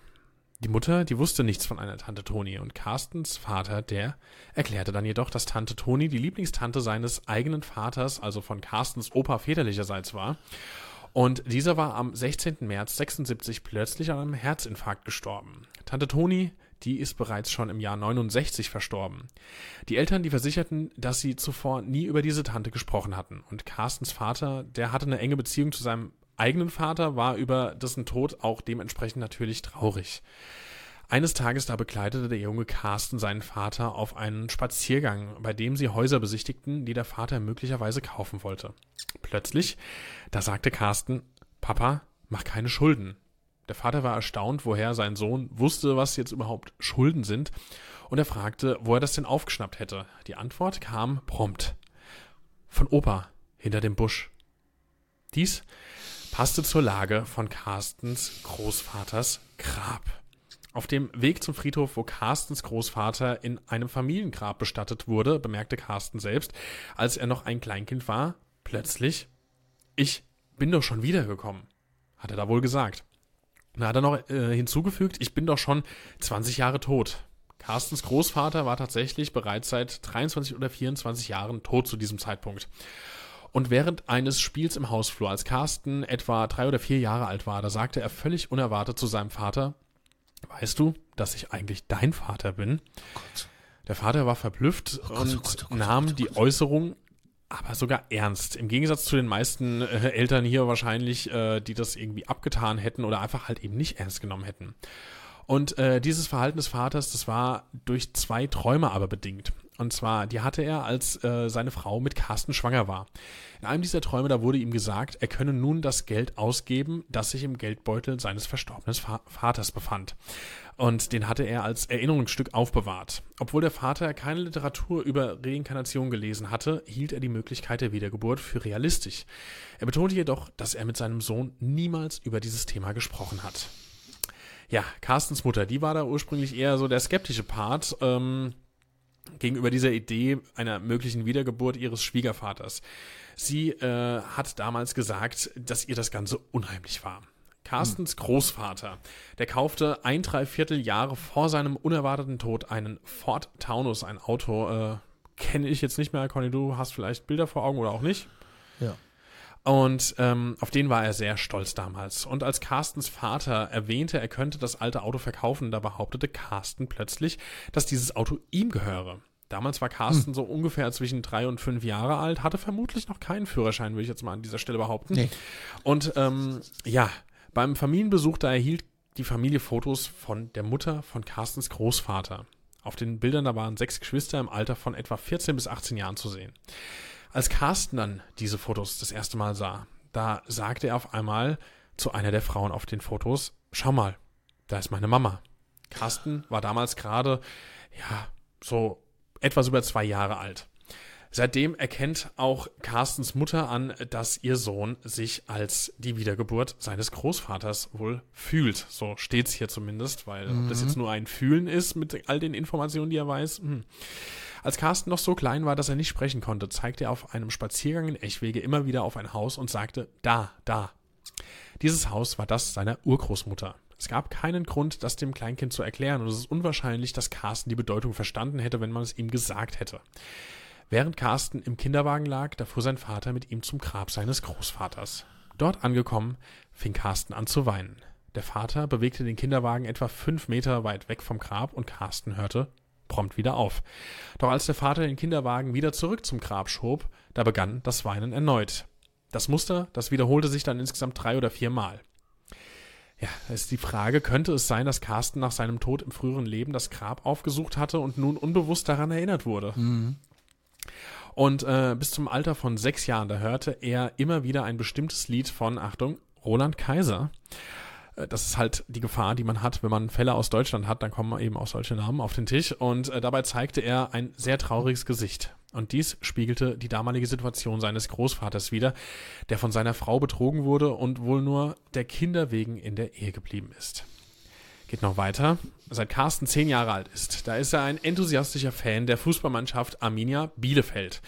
Die Mutter, die wusste nichts von einer Tante Toni und Carstens Vater, der erklärte dann jedoch, dass Tante Toni die Lieblingstante seines eigenen Vaters, also von Carstens Opa väterlicherseits war. Und dieser war am 16. März 76 plötzlich an einem Herzinfarkt gestorben. Tante Toni, die ist bereits schon im Jahr 69 verstorben. Die Eltern, die versicherten, dass sie zuvor nie über diese Tante gesprochen hatten. Und Carstens Vater, der hatte eine enge Beziehung zu seinem eigenen Vater, war über dessen Tod auch dementsprechend natürlich traurig. Eines Tages da begleitete der junge Carsten seinen Vater auf einen Spaziergang, bei dem sie Häuser besichtigten, die der Vater möglicherweise kaufen wollte. Plötzlich, da sagte Carsten, Papa, mach keine Schulden. Der Vater war erstaunt, woher sein Sohn wusste, was jetzt überhaupt Schulden sind, und er fragte, wo er das denn aufgeschnappt hätte. Die Antwort kam prompt. Von Opa, hinter dem Busch. Dies passte zur Lage von Carstens Großvaters Grab. Auf dem Weg zum Friedhof, wo Carstens Großvater in einem Familiengrab bestattet wurde, bemerkte Carsten selbst, als er noch ein Kleinkind war, plötzlich, ich bin doch schon wiedergekommen, hat er da wohl gesagt. Da hat er noch äh, hinzugefügt, ich bin doch schon 20 Jahre tot. Carstens Großvater war tatsächlich bereits seit 23 oder 24 Jahren tot zu diesem Zeitpunkt. Und während eines Spiels im Hausflur, als Carsten etwa drei oder vier Jahre alt war, da sagte er völlig unerwartet zu seinem Vater, weißt du, dass ich eigentlich dein Vater bin? Gott. Der Vater war verblüfft Oh Gott, und oh Gott, oh Gott, nahm oh die oh. Äußerung aber sogar ernst. Im Gegensatz zu den meisten äh, Eltern hier wahrscheinlich, äh, die das irgendwie abgetan hätten oder einfach halt eben nicht ernst genommen hätten. Und äh, dieses Verhalten des Vaters, das war durch zwei Träume aber bedingt. Und zwar, die hatte er, als äh, seine Frau mit Carsten schwanger war. In einem dieser Träume, da wurde ihm gesagt, er könne nun das Geld ausgeben, das sich im Geldbeutel seines verstorbenen Fa Vaters befand. Und den hatte er als Erinnerungsstück aufbewahrt. Obwohl der Vater keine Literatur über Reinkarnation gelesen hatte, hielt er die Möglichkeit der Wiedergeburt für realistisch. Er betonte jedoch, dass er mit seinem Sohn niemals über dieses Thema gesprochen hat. Ja, Carstens Mutter, die war da ursprünglich eher so der skeptische Part ähm, gegenüber dieser Idee einer möglichen Wiedergeburt ihres Schwiegervaters. Sie äh, hat damals gesagt, dass ihr das Ganze unheimlich war. Carstens Großvater, der kaufte ein Dreiviertel Jahre vor seinem unerwarteten Tod einen Ford Taunus, ein Auto, äh, kenne ich jetzt nicht mehr, Conny, du hast vielleicht Bilder vor Augen oder auch nicht. Ja. Und ähm, auf den war er sehr stolz damals. Und als Carstens Vater erwähnte, er könnte das alte Auto verkaufen, da behauptete Carsten plötzlich, dass dieses Auto ihm gehöre. Damals war Carsten so ungefähr zwischen drei und fünf Jahre alt, hatte vermutlich noch keinen Führerschein, würde ich jetzt mal an dieser Stelle behaupten. Nee. Und ähm, ja, beim Familienbesuch, da erhielt die Familie Fotos von der Mutter von Carstens Großvater. Auf den Bildern, da waren sechs Geschwister im Alter von etwa 14 bis 18 Jahren zu sehen. Als Carsten dann diese Fotos das erste Mal sah, da sagte er auf einmal zu einer der Frauen auf den Fotos, schau mal, da ist meine Mama. Carsten war damals gerade, ja, so etwas über zwei Jahre alt. Seitdem erkennt auch Carstens Mutter an, dass ihr Sohn sich als die Wiedergeburt seines Großvaters wohl fühlt. So steht's hier zumindest, weil ob das jetzt nur ein Fühlen ist mit all den Informationen, die er weiß. Hm. Als Carsten noch so klein war, dass er nicht sprechen konnte, zeigte er auf einem Spaziergang in Echwege immer wieder auf ein Haus und sagte, da, da. Dieses Haus war das seiner Urgroßmutter. Es gab keinen Grund, das dem Kleinkind zu erklären, und es ist unwahrscheinlich, dass Carsten die Bedeutung verstanden hätte, wenn man es ihm gesagt hätte. Während Carsten im Kinderwagen lag, da fuhr sein Vater mit ihm zum Grab seines Großvaters. Dort angekommen, fing Carsten an zu weinen. Der Vater bewegte den Kinderwagen etwa fünf Meter weit weg vom Grab und Carsten hörte prompt wieder auf. Doch als der Vater den Kinderwagen wieder zurück zum Grab schob, da begann das Weinen erneut. Das Muster, das wiederholte sich dann insgesamt drei oder vier Mal. Ja, ist die Frage, könnte es sein, dass Carsten nach seinem Tod im früheren Leben das Grab aufgesucht hatte und nun unbewusst daran erinnert wurde? Und äh, bis zum Alter von sechs Jahren, da hörte er immer wieder ein bestimmtes Lied von, Achtung, Roland Kaiser. Äh, Das ist halt die Gefahr, die man hat, wenn man Fälle aus Deutschland hat, dann kommen eben auch solche Namen auf den Tisch. Und äh, dabei zeigte er ein sehr trauriges Gesicht. Und dies spiegelte die damalige Situation seines Großvaters wider, der von seiner Frau betrogen wurde und wohl nur der Kinder wegen in der Ehe geblieben ist. Geht noch weiter. Seit Carsten zehn Jahre alt ist, da ist er ein enthusiastischer Fan der Fußballmannschaft Arminia Bielefeld,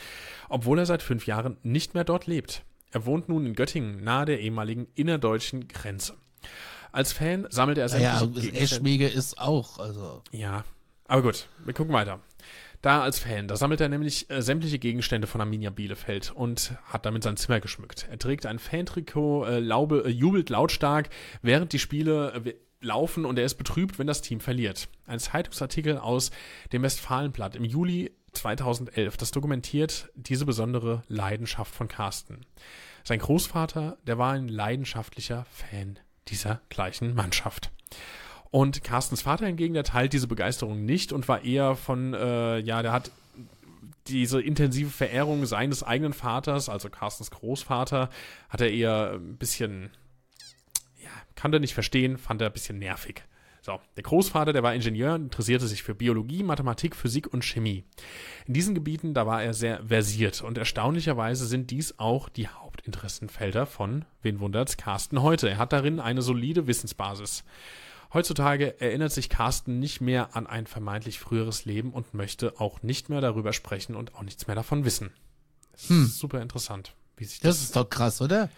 obwohl er seit fünf Jahren nicht mehr dort lebt. Er wohnt nun in Göttingen, nahe der ehemaligen innerdeutschen Grenze. Als Fan sammelt er Naja, sämtliche Gegenstände- Eschwege ist auch, also. ja, aber gut, wir gucken weiter. Da als Fan, da sammelt er nämlich äh, sämtliche Gegenstände von Arminia Bielefeld und hat damit sein Zimmer geschmückt. Er trägt ein Fantrikot, äh, laube, äh, jubelt lautstark, während die Spiele äh, laufen und er ist betrübt, wenn das Team verliert. Ein Zeitungsartikel aus dem Westfalenblatt im Juli 2011, das dokumentiert diese besondere Leidenschaft von Carsten. Sein Großvater, der war ein leidenschaftlicher Fan dieser gleichen Mannschaft. Und Carstens Vater hingegen, der teilt diese Begeisterung nicht und war eher von, äh, ja, der hat diese intensive Verehrung seines eigenen Vaters, also Carstens Großvater, hat er eher ein bisschen, kann er nicht verstehen, fand er ein bisschen nervig. So, der Großvater, der war Ingenieur, interessierte sich für Biologie, Mathematik, Physik und Chemie. In diesen Gebieten, da war er sehr versiert und erstaunlicherweise sind dies auch die Hauptinteressenfelder von, wen wundert's, Carsten heute. Er hat darin eine solide Wissensbasis. Heutzutage erinnert sich Carsten nicht mehr an ein vermeintlich früheres Leben und möchte auch nicht mehr darüber sprechen und auch nichts mehr davon wissen. Das ist super interessant, wie sich das, Das ist doch krass, oder?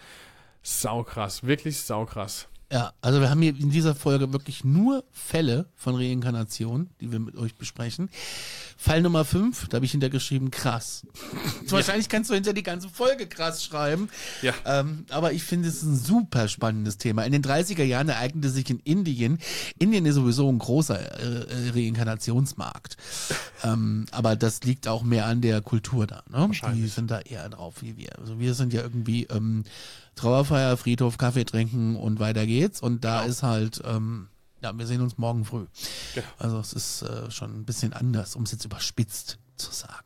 saukrass, wirklich saukrass. Ja, also wir haben hier in dieser Folge wirklich nur Fälle von Reinkarnation, die wir mit euch besprechen. Fall Nummer 5, da habe ich hintergeschrieben, krass. Wahrscheinlich kannst du hinter die ganze Folge krass schreiben. Ja. Ähm, aber ich finde es ein super spannendes Thema. In den 30er Jahren ereignete sich in Indien, Indien ist sowieso ein großer äh, Reinkarnationsmarkt. ähm, aber das liegt auch mehr an der Kultur da. Ne? Die Wahrscheinlich. sind da eher drauf wie wir. Also wir sind ja irgendwie ähm, Trauerfeier, Friedhof, Kaffee trinken und weiter geht's. Und da ist halt, ähm, ja, wir sehen uns morgen früh. Genau. Also es ist äh, schon ein bisschen anders, um es jetzt überspitzt zu sagen.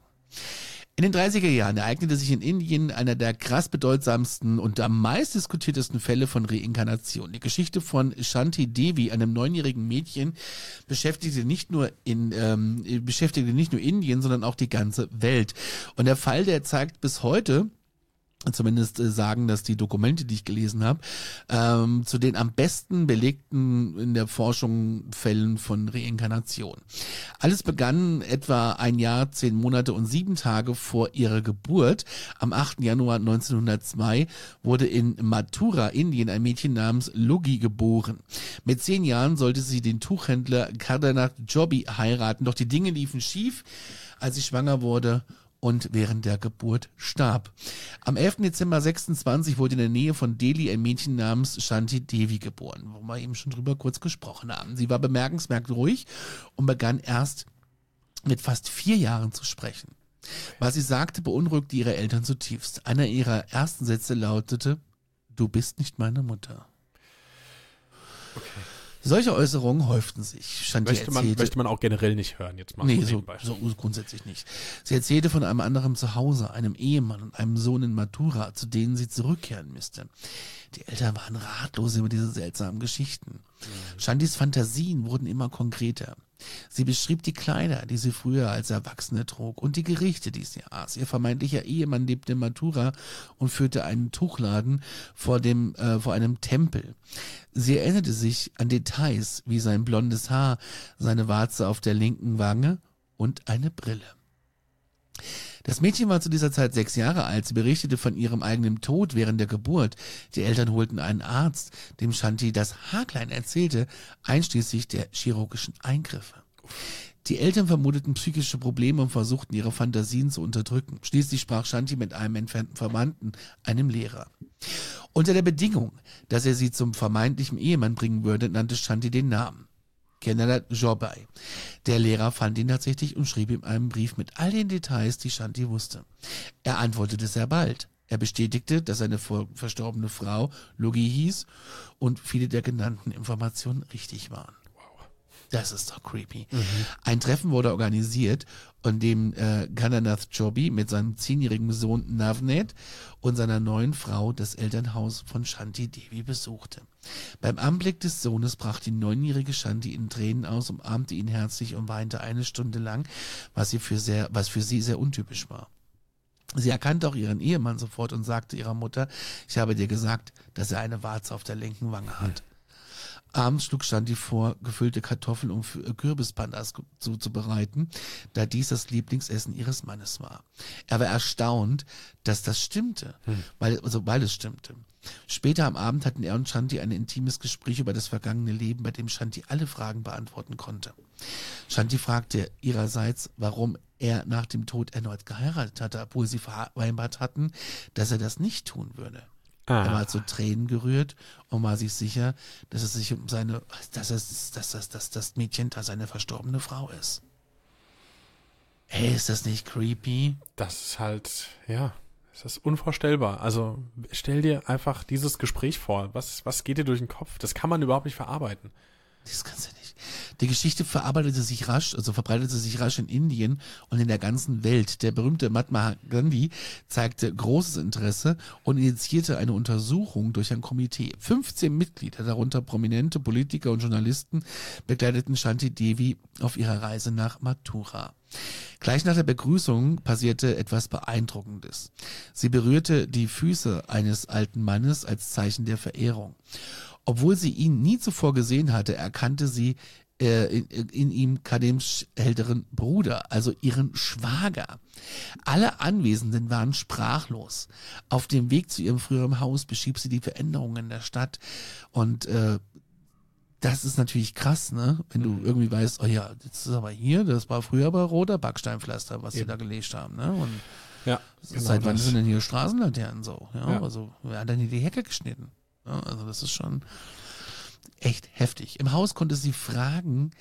In den 30er Jahren ereignete sich in Indien einer der krass bedeutsamsten und am meist diskutiertesten Fälle von Reinkarnation. Die Geschichte von Shanti Devi, einem neunjährigen Mädchen, beschäftigte nicht nur in ähm, beschäftigte nicht nur Indien, sondern auch die ganze Welt. Und der Fall, der zeigt bis heute, zumindest äh, sagen das die Dokumente, die ich gelesen habe, ähm, zu den am besten belegten in der Forschung Fällen von Reinkarnation. Alles begann etwa ein Jahr, zehn Monate und sieben Tage vor ihrer Geburt. Am 8. Januar 1902 wurde in Mathura, Indien, ein Mädchen namens Logi geboren. Mit zehn Jahren sollte sie den Tuchhändler Kardanak Jobi heiraten, doch die Dinge liefen schief, als sie schwanger wurde und während der Geburt starb. Am 11. Dezember 26 wurde in der Nähe von Delhi ein Mädchen namens Shanti Devi geboren, wo wir eben schon drüber kurz gesprochen haben. Sie war bemerkenswert ruhig und begann erst mit fast vier Jahren zu sprechen. Was sie sagte, beunruhigte ihre Eltern zutiefst. Einer ihrer ersten Sätze lautete, du bist nicht meine Mutter. Solche Äußerungen häuften sich. Shanti Möchte man, möchte man auch generell nicht hören, jetzt mal Nee, so so, grundsätzlich nicht. Sie erzählte von einem anderen Zuhause, einem Ehemann und einem Sohn in Mathura, zu denen sie zurückkehren müsste. Die Eltern waren ratlos über diese seltsamen Geschichten. Shantis Fantasien wurden immer konkreter. Sie beschrieb die Kleider, die sie früher als Erwachsene trug und die Gerichte, die sie aß. Ihr vermeintlicher Ehemann lebte in Mathura und führte einen Tuchladen vor dem äh, vor einem Tempel. Sie erinnerte sich an Details wie sein blondes Haar, seine Warze auf der linken Wange und eine Brille. Das Mädchen war zu dieser Zeit sechs Jahre alt. Sie berichtete von ihrem eigenen Tod während der Geburt. Die Eltern holten einen Arzt, dem Shanti das Haarklein erzählte, einschließlich der chirurgischen Eingriffe. Die Eltern vermuteten psychische Probleme und versuchten ihre Fantasien zu unterdrücken. Schließlich sprach Shanti mit einem entfernten Verwandten, einem Lehrer. Unter der Bedingung, dass er sie zum vermeintlichen Ehemann bringen würde, nannte Shanti den Namen. Kenneth Jobai. Der Lehrer fand ihn tatsächlich und schrieb ihm einen Brief mit all den Details, die Shanti wusste. Er antwortete sehr bald. Er bestätigte, dass seine verstorbene Frau Logi hieß und viele der genannten Informationen richtig waren. Das ist doch creepy. Ein Treffen wurde organisiert, an dem äh, Kananath Jobi mit seinem zehnjährigen Sohn Navnet und seiner neuen Frau das Elternhaus von Shanti Devi besuchte. Beim Anblick des Sohnes brach die neunjährige Shanti in Tränen aus, umarmte ihn herzlich und weinte eine Stunde lang, was, sie für sehr, was für sie sehr untypisch war. Sie erkannte auch ihren Ehemann sofort und sagte ihrer Mutter, ich habe dir gesagt, dass er eine Warze auf der linken Wange hat. Abends schlug Shanti vor, gefüllte Kartoffeln um für Kürbispandas zuzubereiten, da dies das Lieblingsessen ihres Mannes war. Er war erstaunt, dass das stimmte, weil, also weil es stimmte. Später am Abend hatten er und Shanti ein intimes Gespräch über das vergangene Leben, bei dem Shanti alle Fragen beantworten konnte. Shanti fragte ihrerseits, warum er nach dem Tod erneut geheiratet hatte, obwohl sie vereinbart hatten, dass er das nicht tun würde. Ah. Er war zu Tränen gerührt und war sich sicher, dass es sich um seine, dass es, dass das, dass das Mädchen da seine verstorbene Frau ist. Hey, ist das nicht creepy? Das ist halt, ja, das ist unvorstellbar. Also stell dir einfach dieses Gespräch vor. Was, was geht dir durch den Kopf? Das kann man überhaupt nicht verarbeiten. Das kannst du nicht. Die Geschichte verarbeitete sich rasch, also verbreitete sich rasch in Indien und in der ganzen Welt. Der berühmte Mahatma Gandhi zeigte großes Interesse und initiierte eine Untersuchung durch ein Komitee. 15 Mitglieder, darunter prominente Politiker und Journalisten, begleiteten Shanti Devi auf ihrer Reise nach Mathura. Gleich nach der Begrüßung passierte etwas Beeindruckendes. Sie berührte die Füße eines alten Mannes als Zeichen der Verehrung. Obwohl sie ihn nie zuvor gesehen hatte, erkannte sie äh, in, in ihm Kadems älteren Bruder, also ihren Schwager. Alle Anwesenden waren sprachlos. Auf dem Weg zu ihrem früheren Haus beschrieb sie die Veränderungen in der Stadt und äh, das ist natürlich krass, ne? Wenn du Mhm. irgendwie weißt, oh ja, das ist aber hier, das war früher aber roter Backsteinpflaster, was sie da gelegt haben, ne? Und Ja, seit wann das. sind denn hier Straßenlaternen so? Ja, Ja. also wer hat denn hier die Hecke geschnitten? Also das ist schon echt heftig. Im Haus konnte sie Fragen,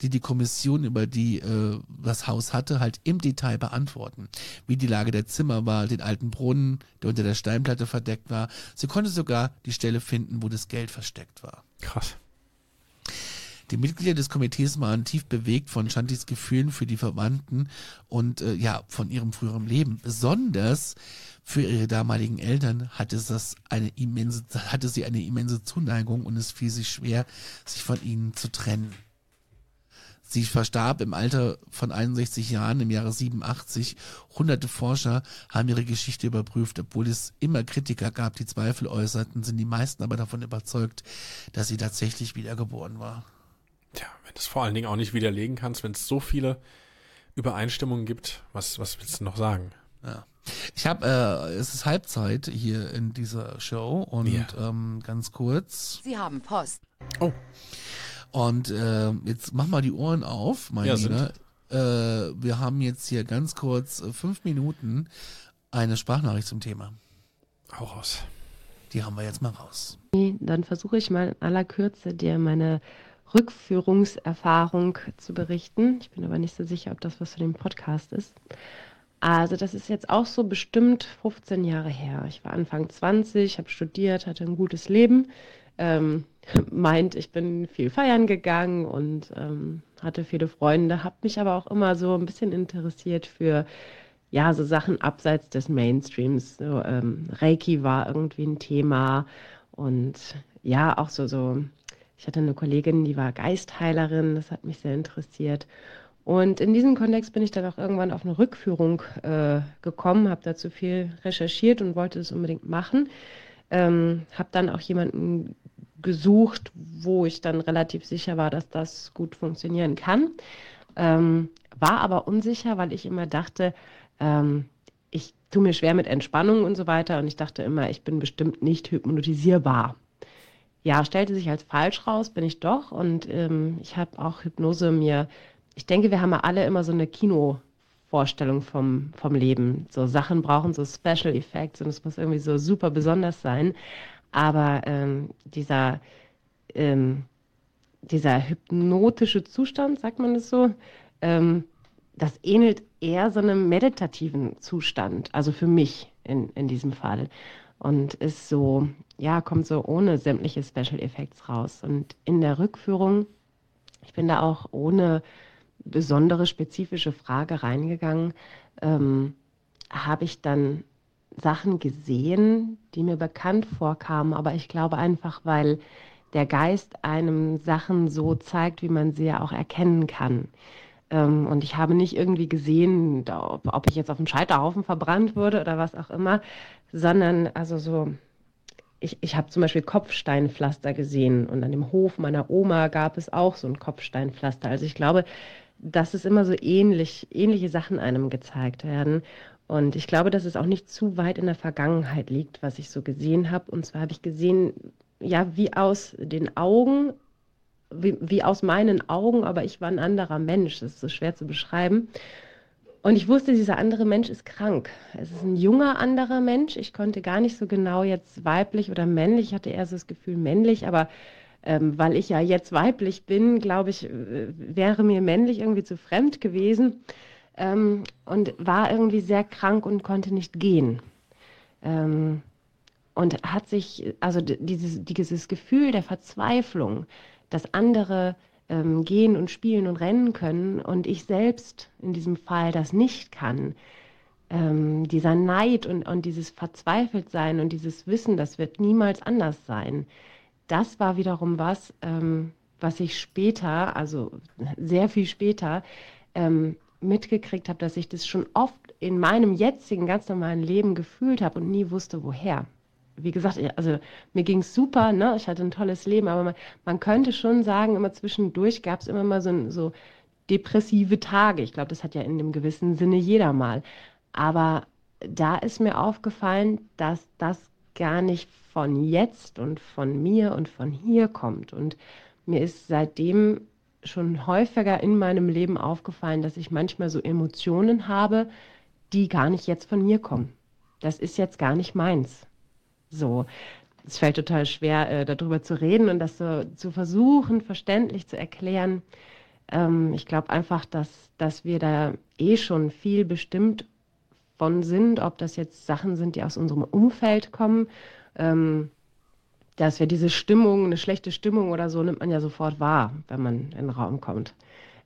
die die Kommission über die äh, das Haus hatte, halt im Detail beantworten. Wie die Lage der Zimmer war, den alten Brunnen, der unter der Steinplatte verdeckt war. Sie konnte sogar die Stelle finden, wo das Geld versteckt war. Krass. Die Mitglieder des Komitees waren tief bewegt von Shantis Gefühlen für die Verwandten und äh, ja, von ihrem früheren Leben. Besonders für ihre damaligen Eltern hatte, das eine immense, hatte sie eine immense Zuneigung und es fiel sich schwer, sich von ihnen zu trennen. Sie verstarb im Alter von 61 Jahren im Jahre 87. Hunderte Forscher haben ihre Geschichte überprüft. Obwohl es immer Kritiker gab, die Zweifel äußerten, sind die meisten aber davon überzeugt, dass sie tatsächlich wiedergeboren war. Tja, wenn du es vor allen Dingen auch nicht widerlegen kannst, wenn es so viele Übereinstimmungen gibt, was, was willst du noch sagen? Ja. Ich habe, äh, es ist Halbzeit hier in dieser Show und Ja. ähm, ganz kurz. Sie haben Post. Oh, Und äh, jetzt mach mal die Ohren auf, mein Ja, Lieber. Äh, wir haben jetzt hier ganz kurz äh, fünf Minuten eine Sprachnachricht zum Thema. hau raus. Die haben wir jetzt mal raus. Dann versuche ich mal in aller Kürze dir meine Rückführungserfahrung zu berichten. Ich bin aber nicht so sicher, ob das was für den Podcast ist. Also das ist jetzt auch so bestimmt 15 Jahre her. Ich war Anfang 20, habe studiert, hatte ein gutes Leben. Ähm, meint, ich bin viel feiern gegangen und ähm, hatte viele Freunde, habe mich aber auch immer so ein bisschen interessiert für ja, so Sachen abseits des Mainstreams. So, ähm, Reiki war irgendwie ein Thema und ja, auch so, so, ich hatte eine Kollegin, die war Geistheilerin, das hat mich sehr interessiert. Und in diesem Kontext bin ich dann auch irgendwann auf eine Rückführung äh, gekommen, habe dazu viel recherchiert und wollte es unbedingt machen. Ähm, habe dann auch jemanden gesucht, wo ich dann relativ sicher war, dass das gut funktionieren kann. Ähm, war aber unsicher, weil ich immer dachte, ähm, ich tue mir schwer mit Entspannung und so weiter und ich dachte immer, ich bin bestimmt nicht hypnotisierbar. Ja, stellte sich als falsch raus, bin ich doch und ähm, ich habe auch Hypnose mir, ich denke, wir haben ja alle immer so eine Kinovorstellung vom, vom Leben. So Sachen brauchen so Special Effects und es muss irgendwie so super besonders sein. Aber ähm, dieser, ähm, dieser hypnotische Zustand, sagt man das so, ähm, das ähnelt eher so einem meditativen Zustand, also für mich in, in diesem Fall. Und ist so, ja, kommt so ohne sämtliche Special Effects raus. Und in der Rückführung, ich bin da auch ohne besondere spezifische Frage reingegangen, ähm, habe ich dann Sachen gesehen, die mir bekannt vorkamen, aber ich glaube einfach, weil der Geist einem Sachen so zeigt, wie man sie ja auch erkennen kann. Ähm, und ich habe nicht irgendwie gesehen, ob, ob ich jetzt auf dem Scheiterhaufen verbrannt wurde oder was auch immer, sondern also so, ich, ich habe zum Beispiel Kopfsteinpflaster gesehen und an dem Hof meiner Oma gab es auch so ein Kopfsteinpflaster. Also ich glaube, dass es immer so ähnlich, ähnliche Sachen einem gezeigt werden. Und ich glaube, dass es auch nicht zu weit in der Vergangenheit liegt, was ich so gesehen habe. Und zwar habe ich gesehen, ja, wie aus den Augen, wie, wie aus meinen Augen, aber ich war ein anderer Mensch. Das ist so schwer zu beschreiben. Und ich wusste, dieser andere Mensch ist krank. Es ist ein junger anderer Mensch. Ich konnte gar nicht so genau jetzt weiblich oder männlich. Ich hatte eher so das Gefühl männlich, aber ähm, weil ich ja jetzt weiblich bin, glaube ich, äh, wäre mir männlich irgendwie zu fremd gewesen ähm, und war irgendwie sehr krank und konnte nicht gehen. Ähm, und hat sich, also dieses, dieses Gefühl der Verzweiflung, dass andere ähm, gehen und spielen und rennen können. Und ich selbst in diesem Fall das nicht kann, ähm, dieser Neid und, und dieses Verzweifeltsein und dieses Wissen, das wird niemals anders sein, das war wiederum was, ähm, was ich später, also sehr viel später, ähm, mitgekriegt habe, dass ich das schon oft in meinem jetzigen ganz normalen Leben gefühlt habe und nie wusste, woher. Wie gesagt, also mir ging es super, ne? ich hatte ein tolles Leben, aber man, man könnte schon sagen, immer zwischendurch gab es immer mal so, so depressive Tage. Ich glaube, das hat ja in dem gewissen Sinne jeder mal. Aber da ist mir aufgefallen, dass das gar nicht von jetzt und von mir und von hier kommt. Und mir ist seitdem schon häufiger in meinem Leben aufgefallen, dass ich manchmal so Emotionen habe, die gar nicht jetzt von mir kommen. Das ist jetzt gar nicht meins. So, es fällt total schwer, äh, darüber zu reden und das so zu versuchen, verständlich zu erklären. Ähm, ich glaube einfach, dass, dass wir da eh schon viel bestimmt von sind, ob das jetzt Sachen sind, die aus unserem Umfeld kommen. Ähm, dass wir diese Stimmung, eine schlechte Stimmung oder so, nimmt man ja sofort wahr, wenn man in den Raum kommt.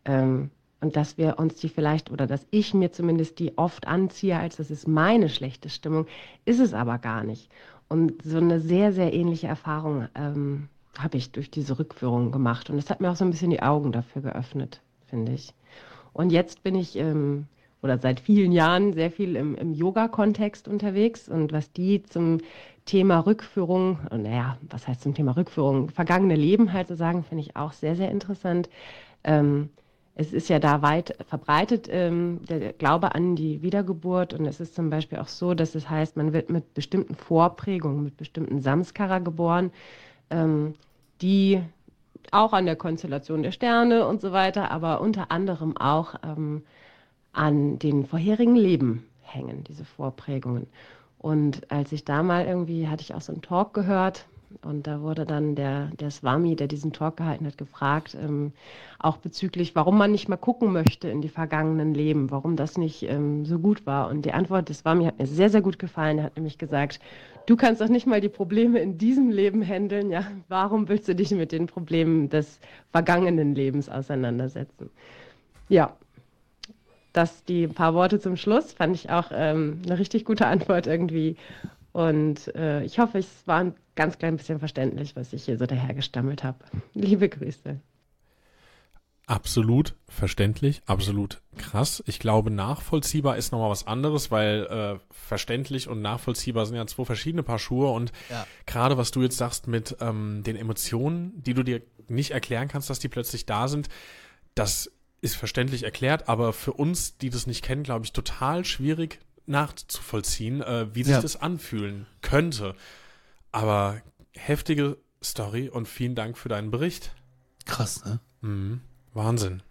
Ähm, und dass wir uns die vielleicht, oder dass ich mir zumindest die oft anziehe, als das ist meine schlechte Stimmung, ist es aber gar nicht. Und so eine sehr, sehr ähnliche Erfahrung ähm, habe ich durch diese Rückführung gemacht. Und es hat mir auch so ein bisschen die Augen dafür geöffnet, finde ich. Und jetzt bin ich ähm, oder seit vielen Jahren sehr viel im, im Yoga-Kontext unterwegs. Und was die zum Thema Rückführung, naja, was heißt zum Thema Rückführung, vergangene Leben halt so sagen, finde ich auch sehr, sehr interessant. Ähm, es ist ja da weit verbreitet, ähm, der Glaube an die Wiedergeburt. Und es ist zum Beispiel auch so, dass es heißt, man wird mit bestimmten Vorprägungen, mit bestimmten Samskara geboren, ähm, die auch an der Konstellation der Sterne und so weiter, aber unter anderem auch ähm, an den vorherigen Leben hängen, diese Vorprägungen. Und als ich da mal irgendwie, hatte ich auch so einen Talk gehört und da wurde dann der, der Swami, der diesen Talk gehalten hat, gefragt, ähm, auch bezüglich, warum man nicht mal gucken möchte in die vergangenen Leben, warum das nicht ähm, so gut war. Und die Antwort des Swami hat mir sehr, sehr gut gefallen. Er hat nämlich gesagt, du kannst doch nicht mal die Probleme in diesem Leben handeln, ja, warum willst du dich mit den Problemen des vergangenen Lebens auseinandersetzen? Ja, das die paar Worte zum Schluss fand ich auch ähm, eine richtig gute Antwort irgendwie. Und äh, ich hoffe, es war ein ganz klein bisschen verständlich, was ich hier so dahergestammelt habe. Liebe Grüße. Absolut verständlich, absolut krass. Ich glaube, nachvollziehbar ist nochmal was anderes, weil äh, verständlich und nachvollziehbar sind ja zwei verschiedene Paar Schuhe. Und ja. gerade was du jetzt sagst mit ähm, den Emotionen, die du dir nicht erklären kannst, dass die plötzlich da sind, das ist verständlich erklärt, aber für uns, die das nicht kennen, glaube ich, total schwierig nachzuvollziehen, äh, wie sich ja. das anfühlen könnte. Aber heftige Story und vielen Dank für deinen Bericht. Krass, ne? Mhm. Wahnsinn.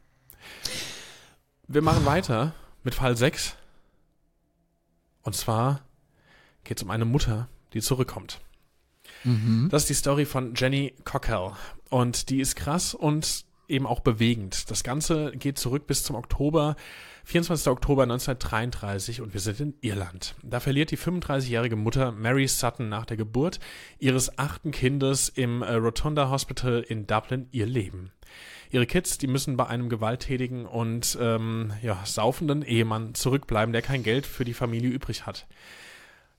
Wir machen weiter mit Fall 6. Und zwar geht es um eine Mutter, die zurückkommt. Mhm. Das ist die Story von Jenny Cockell. Und die ist krass und eben auch bewegend. Das Ganze geht zurück bis zum Oktober, 24. Oktober 1933 und wir sind in Irland. Da verliert die 35-jährige Mutter Mary Sutton nach der Geburt ihres achten Kindes im äh, Rotunda Hospital in Dublin ihr Leben. Ihre Kids, die müssen bei einem gewalttätigen und ähm, ja, saufenden Ehemann zurückbleiben, der kein Geld für die Familie übrig hat.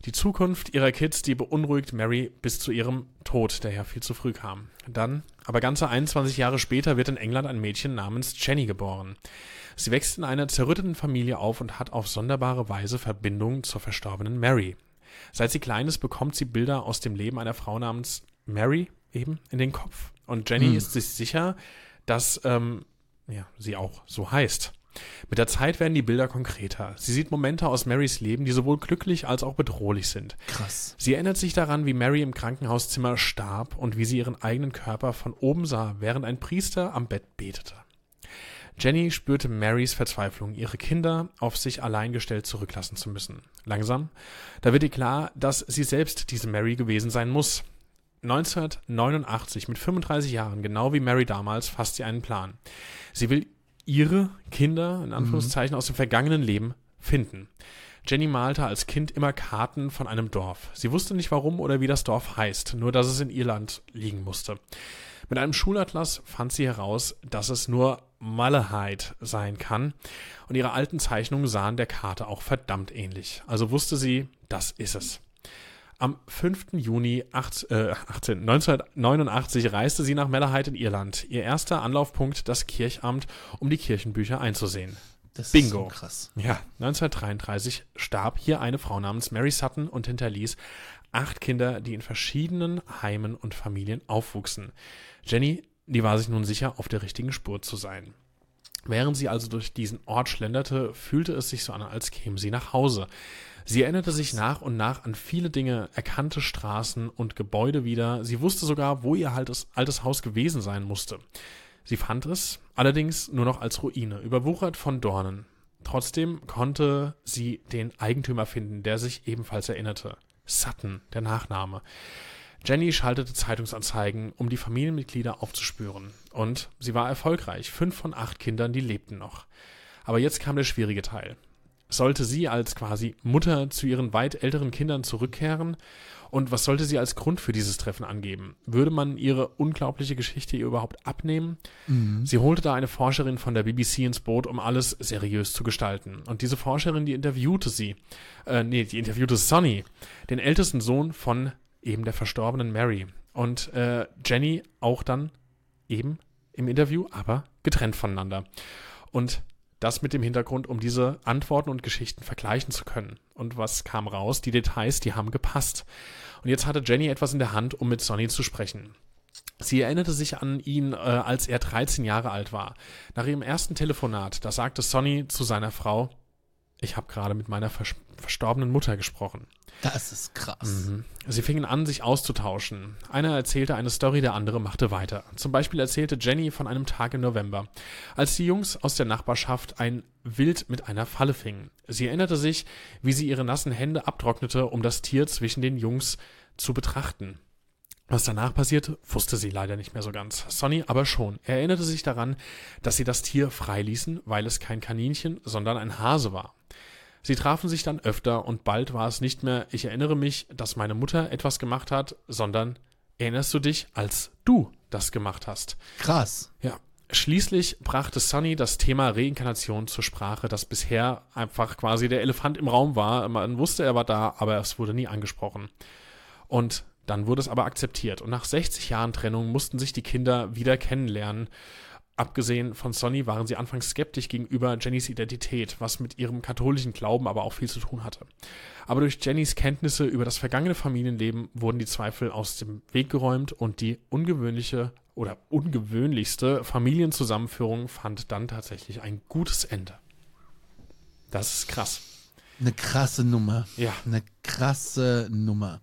Die Zukunft ihrer Kids, die beunruhigt Mary bis zu ihrem Tod, der ja viel zu früh kam. Dann, aber ganze 21 Jahre später, wird in England ein Mädchen namens Jenny geboren. Sie wächst in einer zerrütteten Familie auf und hat auf sonderbare Weise Verbindung zur verstorbenen Mary. Seit sie klein ist, bekommt sie Bilder aus dem Leben einer Frau namens Mary eben in den Kopf. Und Jenny hm. ist sich sicher, dass ähm, ja, sie auch so heißt. Mit der Zeit werden die Bilder konkreter. Sie sieht Momente aus Marys Leben, die sowohl glücklich als auch bedrohlich sind. Krass. Sie erinnert sich daran, wie Mary im Krankenhauszimmer starb und wie sie ihren eigenen Körper von oben sah, während ein Priester am Bett betete. Jenny spürte Marys Verzweiflung, ihre Kinder auf sich allein gestellt zurücklassen zu müssen. Langsam, da wird ihr klar, dass sie selbst diese Mary gewesen sein muss. 1989, mit 35 Jahren, genau wie Mary damals, fasst sie einen Plan. Sie will ihre Kinder, in Anführungszeichen, mhm. aus dem vergangenen Leben finden. Jenny malte als Kind immer Karten von einem Dorf. Sie wusste nicht warum oder wie das Dorf heißt, nur dass es in Irland liegen musste. Mit einem Schulatlas fand sie heraus, dass es nur Malahide sein kann, und ihre alten Zeichnungen sahen der Karte auch verdammt ähnlich. Also wusste sie, das ist es. Am 5. Juni 8, äh, 18, 1989 reiste sie nach Malahide in Irland. Ihr erster Anlaufpunkt das Kirchamt, um die Kirchenbücher einzusehen. Das Bingo. ist so krass. Ja, 1933 starb hier eine Frau namens Mary Sutton und hinterließ acht Kinder, die in verschiedenen Heimen und Familien aufwuchsen. Jenny, die war sich nun sicher, auf der richtigen Spur zu sein. Während sie also durch diesen Ort schlenderte, fühlte es sich so an, als käme sie nach Hause. Sie erinnerte sich nach und nach an viele Dinge, erkannte Straßen und Gebäude wieder. Sie wusste sogar, wo ihr altes, altes Haus gewesen sein musste. Sie fand es, allerdings nur noch als Ruine, überwuchert von Dornen. Trotzdem konnte sie den Eigentümer finden, der sich ebenfalls erinnerte. Sutton, der Nachname. Jenny schaltete Zeitungsanzeigen, um die Familienmitglieder aufzuspüren. Und sie war erfolgreich. Fünf von acht Kindern, die lebten noch. Aber jetzt kam der schwierige Teil. Sollte sie als quasi Mutter zu ihren weit älteren Kindern zurückkehren? Und was sollte sie als Grund für dieses Treffen angeben? Würde man ihre unglaubliche Geschichte ihr überhaupt abnehmen? Sie holte da eine Forscherin von der BBC ins Boot, um alles seriös zu gestalten. Und diese Forscherin, die interviewte sie, äh, nee, die interviewte Sonny, den ältesten Sohn von eben der verstorbenen Mary. Und äh, Jenny auch dann eben im Interview, aber getrennt voneinander. Und das mit dem Hintergrund, um diese Antworten und Geschichten vergleichen zu können. Und was kam raus? Die Details, die haben gepasst. Und jetzt hatte Jenny etwas in der Hand, um mit Sonny zu sprechen. Sie erinnerte sich an ihn, äh, als er 13 Jahre alt war. Nach ihrem ersten Telefonat, da sagte Sonny zu seiner Frau, ich habe gerade mit meiner vers verstorbenen Mutter gesprochen. Das ist krass. Mhm. Sie fingen an, sich auszutauschen. Einer erzählte eine Story, der andere machte weiter. Zum Beispiel erzählte Jenny von einem Tag im November, als die Jungs aus der Nachbarschaft ein Wild mit einer Falle fingen. Sie erinnerte sich, wie sie ihre nassen Hände abtrocknete, um das Tier zwischen den Jungs zu betrachten. Was danach passierte, wusste sie leider nicht mehr so ganz. Sonny aber schon. Er erinnerte sich daran, dass sie das Tier freiließen, weil es kein Kaninchen, sondern ein Hase war. Sie trafen sich dann öfter und bald war es nicht mehr, ich erinnere mich, dass meine Mutter etwas gemacht hat, sondern erinnerst du dich, als du das gemacht hast. Krass. Ja. Schließlich brachte Sonny das Thema Reinkarnation zur Sprache, das bisher einfach quasi der Elefant im Raum war. Man wusste, er war da, aber es wurde nie angesprochen. Und dann wurde es aber akzeptiert. Und nach 60 Jahren Trennung mussten sich die Kinder wieder kennenlernen. Abgesehen von Sonny waren sie anfangs skeptisch gegenüber Jennys Identität, was mit ihrem katholischen Glauben aber auch viel zu tun hatte. Aber durch Jennys Kenntnisse über das vergangene Familienleben wurden die Zweifel aus dem Weg geräumt und die ungewöhnliche oder ungewöhnlichste Familienzusammenführung fand dann tatsächlich ein gutes Ende. Das ist krass. Eine krasse Nummer. Ja. Eine krasse Nummer.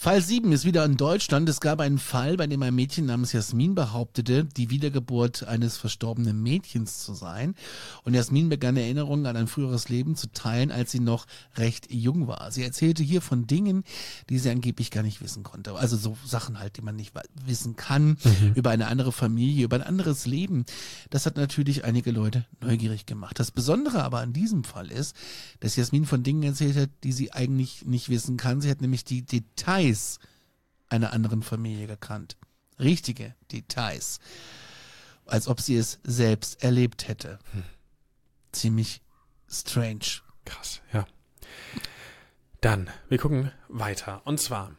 Fall 7 ist wieder in Deutschland. Es gab einen Fall, bei dem ein Mädchen namens Jasmin behauptete, die Wiedergeburt eines verstorbenen Mädchens zu sein. Und Jasmin begann Erinnerungen an ein früheres Leben zu teilen, als sie noch recht jung war. Sie erzählte hier von Dingen, die sie angeblich gar nicht wissen konnte. Also so Sachen halt, die man nicht wissen kann, über eine andere Familie, über ein anderes Leben. Das hat natürlich einige Leute neugierig gemacht. Das Besondere aber an diesem Fall ist, dass Jasmin von Dingen erzählt hat, die sie eigentlich nicht wissen kann. Sie hat nämlich die Details einer anderen Familie gekannt. Richtige Details. Als ob sie es selbst erlebt hätte. Ziemlich strange. Krass, ja. Dann, wir gucken weiter. Und zwar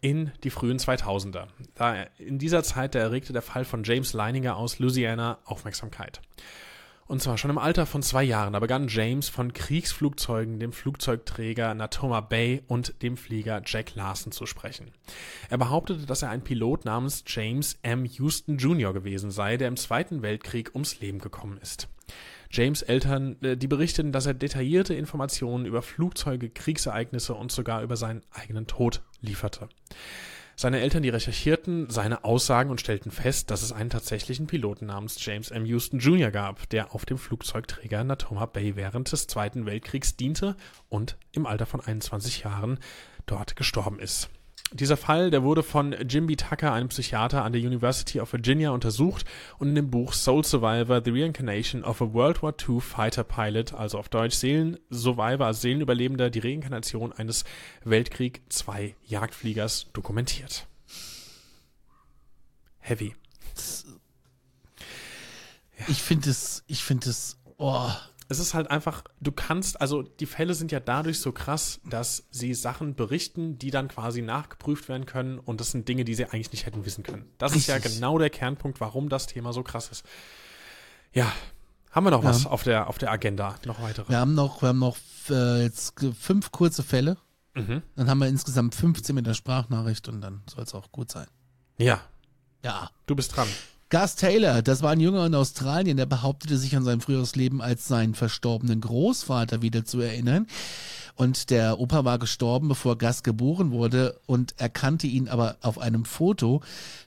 in die frühen 2000er. Da in dieser Zeit, erregte der Fall von James Leininger aus Louisiana Aufmerksamkeit. Und zwar schon im Alter von zwei Jahren, da begann James von Kriegsflugzeugen, dem Flugzeugträger Natoma Bay und dem Flieger Jack Larson zu sprechen. Er behauptete, dass er ein Pilot namens James M. Houston Jr. gewesen sei, der im Zweiten Weltkrieg ums Leben gekommen ist. James Eltern, äh, die berichteten, dass er detaillierte Informationen über Flugzeuge, Kriegsereignisse und sogar über seinen eigenen Tod lieferte. Seine Eltern, die recherchierten seine Aussagen und stellten fest, dass es einen tatsächlichen Piloten namens James M. Houston Jr. gab, der auf dem Flugzeugträger Natoma Bay während des Zweiten Weltkriegs diente und im Alter von 21 Jahren dort gestorben ist. Dieser Fall, der wurde von Jimby Tucker, einem Psychiater an der University of Virginia, untersucht und in dem Buch Soul Survivor, The Reincarnation of a World War II Fighter Pilot, also auf Deutsch Seelen Survivor, Seelenüberlebender, die Reinkarnation eines Weltkrieg II Jagdfliegers dokumentiert. Heavy. Ich finde es, ich finde es, oh, es ist halt einfach, du kannst, also die Fälle sind ja dadurch so krass, dass sie Sachen berichten, die dann quasi nachgeprüft werden können und das sind Dinge, die sie eigentlich nicht hätten wissen können. Das ist ja genau der Kernpunkt, warum das Thema so krass ist. Ja, Haben wir noch Ja. was auf der, auf der Agenda? Noch weitere? Wir haben noch, wir haben noch äh, jetzt fünf kurze Fälle. Mhm. Dann haben wir insgesamt 15 mit der Sprachnachricht und dann soll es auch gut sein. Ja, Ja. du bist dran. Gus Taylor, das war ein Junge in Australien, der behauptete sich an sein früheres Leben als seinen verstorbenen Großvater wieder zu erinnern. Und der Opa war gestorben, bevor Gus geboren wurde und erkannte ihn aber auf einem Foto,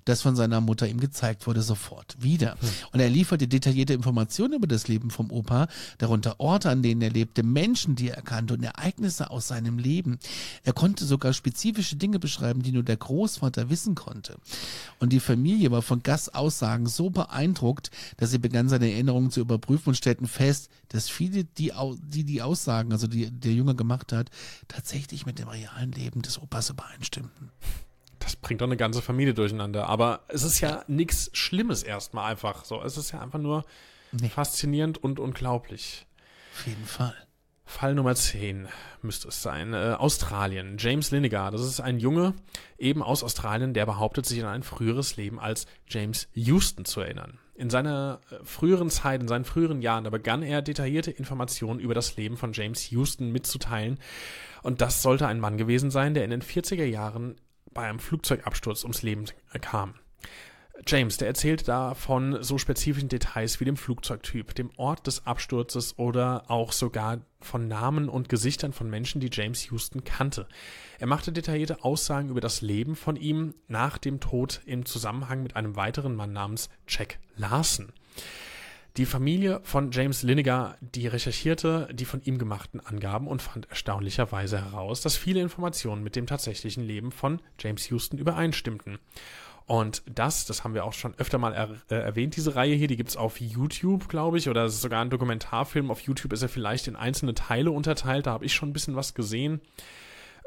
das von seiner Mutter ihm gezeigt wurde, sofort wieder. Und er lieferte detaillierte Informationen über das Leben vom Opa, darunter Orte, an denen er lebte, Menschen, die er kannte und Ereignisse aus seinem Leben. Er konnte sogar spezifische Dinge beschreiben, die nur der Großvater wissen konnte. Und die Familie war von Gus Aussagen so beeindruckt, dass sie begann, seine Erinnerungen zu überprüfen und stellten fest, dass viele, die die, die Aussagen, also die der Junge gemacht hat, tatsächlich mit dem realen Leben des Opas übereinstimmten. Das bringt doch eine ganze Familie durcheinander. Aber es ist ja nichts Schlimmes erstmal einfach so. Es ist ja einfach nur Nee. faszinierend und unglaublich. Auf jeden Fall. Fall Nummer 10 müsste es sein. Äh, Australien. James Linegar. Das ist ein Junge, eben aus Australien, der behauptet, sich an ein früheres Leben als James Houston zu erinnern. In seiner äh, früheren Zeit, in seinen früheren Jahren, da begann er detaillierte Informationen über das Leben von James Houston mitzuteilen. Und das sollte ein Mann gewesen sein, der in den 40er Jahren bei einem Flugzeugabsturz ums Leben kam. James, der erzählt da von so spezifischen Details wie dem Flugzeugtyp, dem Ort des Absturzes oder auch sogar von Namen und Gesichtern von Menschen, die James Houston kannte. Er machte detaillierte Aussagen über das Leben von ihm nach dem Tod im Zusammenhang mit einem weiteren Mann namens Jack Larson. Die Familie von James Linegar, die recherchierte die von ihm gemachten Angaben und fand erstaunlicherweise heraus, dass viele Informationen mit dem tatsächlichen Leben von James Houston übereinstimmten. Und das, das haben wir auch schon öfter mal er, äh, erwähnt, diese Reihe hier, die gibt's auf YouTube, glaube ich, oder es ist sogar ein Dokumentarfilm. Auf YouTube ist er vielleicht in einzelne Teile unterteilt, da habe ich schon ein bisschen was gesehen.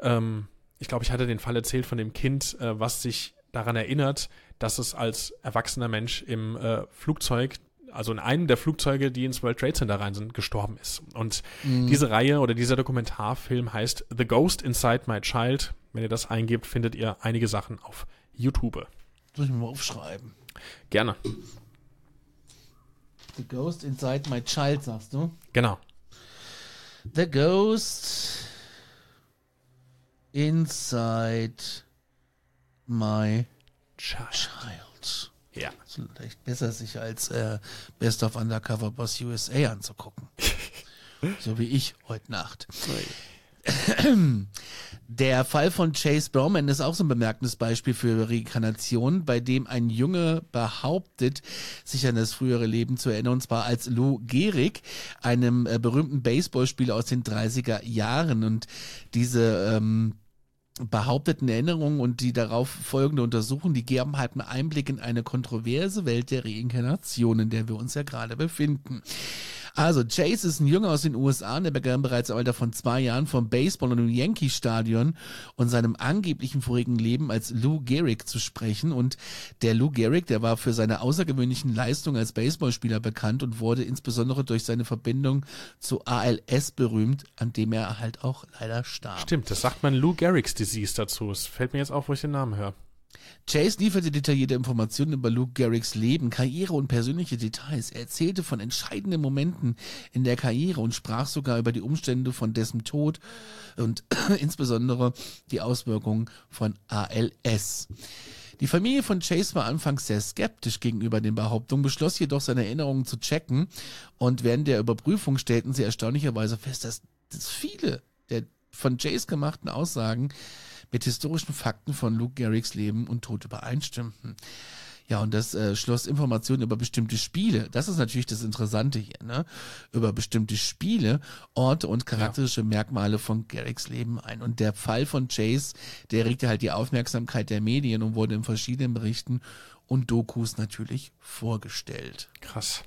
Ähm, ich glaube, ich hatte den Fall erzählt von dem Kind, äh, was sich daran erinnert, dass es als erwachsener Mensch im äh, Flugzeug, also in einem der Flugzeuge, die ins World Trade Center rein sind, gestorben ist. Und diese Reihe oder dieser Dokumentarfilm heißt The Ghost Inside My Child. Wenn ihr das eingebt, findet ihr einige Sachen auf YouTube. Soll ich mir mal aufschreiben? Gerne. The Ghost Inside My Child, sagst du? Genau. The Ghost Inside My Child. Ja. Ist vielleicht besser, sich als äh, Best of Undercover Boss USA anzugucken. so wie ich heute Nacht. Der Fall von Chase Bowman ist auch so ein bemerkendes Beispiel für Reinkarnation, bei dem ein Junge behauptet, sich an das frühere Leben zu erinnern, und zwar als Lou Gehrig, einem äh, berühmten Baseballspieler aus den 30er Jahren. Und diese ähm, behaupteten Erinnerungen und die darauf folgende Untersuchung, die geben halt einen Einblick in eine kontroverse Welt der Reinkarnation, in der wir uns ja gerade befinden. Also, Chase ist ein Junge aus den USA, und der begann bereits im Alter von zwei Jahren vom Baseball und dem Yankee-Stadion und seinem angeblichen vorigen Leben als Lou Gehrig zu sprechen. Und der Lou Gehrig, der war für seine außergewöhnlichen Leistungen als Baseballspieler bekannt und wurde insbesondere durch seine Verbindung zu ALS berühmt, an dem er halt auch leider starb. Stimmt, das sagt man Lou Gehrig's Disease dazu. Es fällt mir jetzt auf, wo ich den Namen höre. Chase lieferte detaillierte Informationen über Luke Garricks Leben, Karriere und persönliche Details. Er erzählte von entscheidenden Momenten in der Karriere und sprach sogar über die Umstände von dessen Tod und insbesondere die Auswirkungen von ALS. Die Familie von Chase war anfangs sehr skeptisch gegenüber den Behauptungen, beschloss jedoch seine Erinnerungen zu checken und während der Überprüfung stellten sie erstaunlicherweise fest, dass, dass viele der von Chase gemachten Aussagen mit historischen Fakten von Luke Garricks Leben und Tod übereinstimmten. Ja, und das äh, schloss Informationen über bestimmte Spiele. Das ist natürlich das Interessante hier, ne? Über bestimmte Spiele, Orte und charakterische Merkmale von Garricks Leben ein. Und der Fall von Chase, der regte halt die Aufmerksamkeit der Medien und wurde in verschiedenen Berichten und Dokus natürlich vorgestellt. Krass.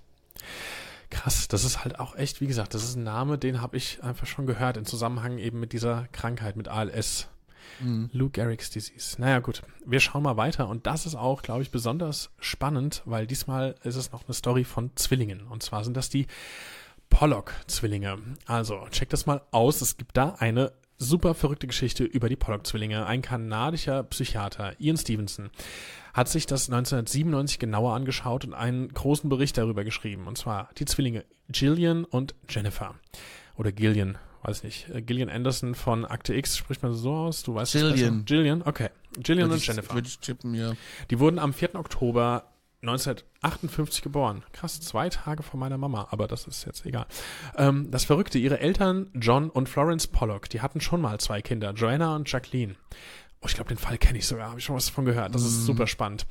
Krass, das ist halt auch echt, wie gesagt, das ist ein Name, den habe ich einfach schon gehört im Zusammenhang eben mit dieser Krankheit, mit ALS. Lou Gehrig's Disease. Naja, gut. Wir schauen mal weiter. Und das ist auch, glaube ich, besonders spannend, weil diesmal ist es noch eine Story von Zwillingen. Und zwar sind das die Pollock-Zwillinge. Also, check das mal aus. Es gibt da eine super verrückte Geschichte über die Pollock-Zwillinge. Ein kanadischer Psychiater, Ian Stevenson, hat sich das 1997 genauer angeschaut und einen großen Bericht darüber geschrieben. Und zwar die Zwillinge Gillian und Jennifer. Oder Gillian, weiß nicht. Äh, Gillian Anderson von Akte X, spricht man so aus? Du weißt Gillian. Gillian, okay. Gillian Würde und ich- Jennifer. würde ich tippen, ja. Die wurden am 4. Oktober 1958 geboren. Krass, zwei Tage vor meiner Mama, aber das ist jetzt egal. Ähm, das Verrückte, ihre Eltern, John und Florence Pollock, die hatten schon mal zwei Kinder, Joanna und Jacqueline. Oh, ich glaube, den Fall kenne ich sogar, habe ich schon was davon gehört. Das ist super spannend.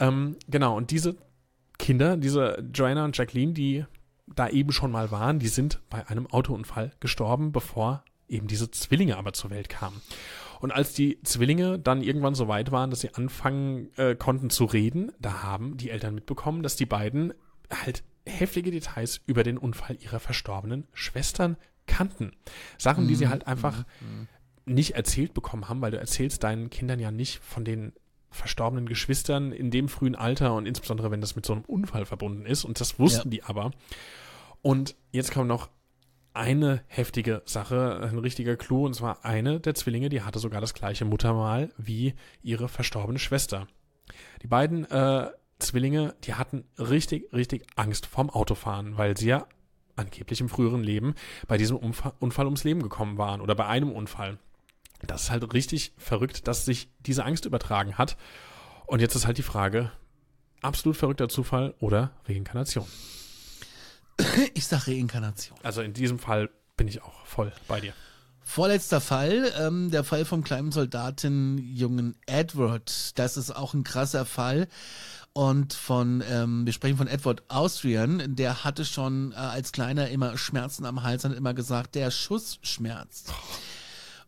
Ähm, genau, und diese Kinder, diese Joanna und Jacqueline, die da eben schon mal waren, die sind bei einem Autounfall gestorben, bevor eben diese Zwillinge aber zur Welt kamen. Und als die Zwillinge dann irgendwann so weit waren, dass sie anfangen äh, konnten zu reden, da haben die Eltern mitbekommen, dass die beiden halt heftige Details über den Unfall ihrer verstorbenen Schwestern kannten. Sachen, die sie halt einfach nicht erzählt bekommen haben, weil du erzählst deinen Kindern ja nicht von den verstorbenen Geschwistern in dem frühen Alter und insbesondere wenn das mit so einem Unfall verbunden ist und das wussten die aber. Und jetzt kommt noch eine heftige Sache, ein richtiger Clou, und zwar eine der Zwillinge, die hatte sogar das gleiche Muttermal wie ihre verstorbene Schwester. Die beiden äh, Zwillinge, die hatten richtig, richtig Angst vorm Autofahren, weil sie ja angeblich im früheren Leben bei diesem Unfall ums Leben gekommen waren oder bei einem Unfall. Das ist halt richtig verrückt, dass sich diese Angst übertragen hat. Und jetzt ist halt die Frage, absolut verrückter Zufall oder Reinkarnation. Ich sage Reinkarnation. Also in diesem Fall bin ich auch voll bei dir. Vorletzter Fall, ähm, der Fall vom kleinen Soldatenjungen Edward. Das ist auch ein krasser Fall. Und von, ähm, wir sprechen von Edward Austrian, der hatte schon äh, als Kleiner immer Schmerzen am Hals und hat immer gesagt, der Schuss schmerzt.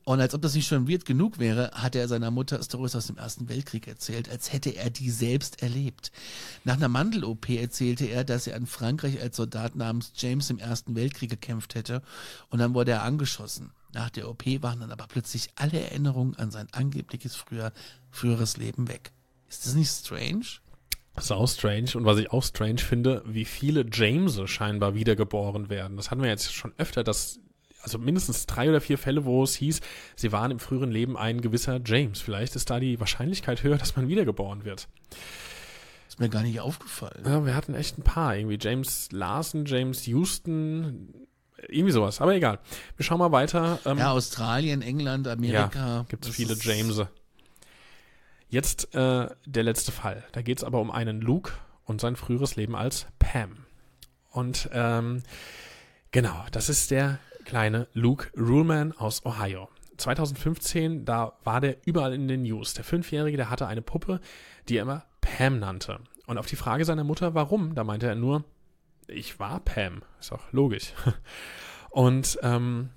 Und als ob das nicht schon weird genug wäre, hat er seiner Mutter Stories aus dem Ersten Weltkrieg erzählt, als hätte er die selbst erlebt. Nach einer Mandel-OP erzählte er, dass er in Frankreich als Soldat namens James im Ersten Weltkrieg gekämpft hätte und dann wurde er angeschossen. Nach der OP waren dann aber plötzlich alle Erinnerungen an sein angebliches früher, früheres Leben weg. Ist das nicht strange? Das ist auch strange. Und was ich auch strange finde, wie viele Jameses scheinbar wiedergeboren werden. Das hatten wir jetzt schon öfter, dass, also mindestens drei oder vier Fälle, wo es hieß, sie waren im früheren Leben ein gewisser James. Vielleicht ist da die Wahrscheinlichkeit höher, dass man wiedergeboren wird. Ist mir gar nicht aufgefallen. Ja, wir hatten echt ein paar. Irgendwie James Larson, James Houston, irgendwie sowas. Aber egal. Wir schauen mal weiter. Ähm, Ja, Australien, England, Amerika. Ja, gibt es viele ist- James. Jetzt äh, der letzte Fall. Da geht es aber um einen Luke und sein früheres Leben als Pam. Und ähm, genau, das ist der kleine Luke Ruhlman aus Ohio. 2015, da war der überall in den News. Der Fünfjährige, der hatte eine Puppe, die er immer Pam nannte. Und auf die Frage seiner Mutter, warum, da meinte er nur, ich war Pam. Ist auch logisch. Und ähm,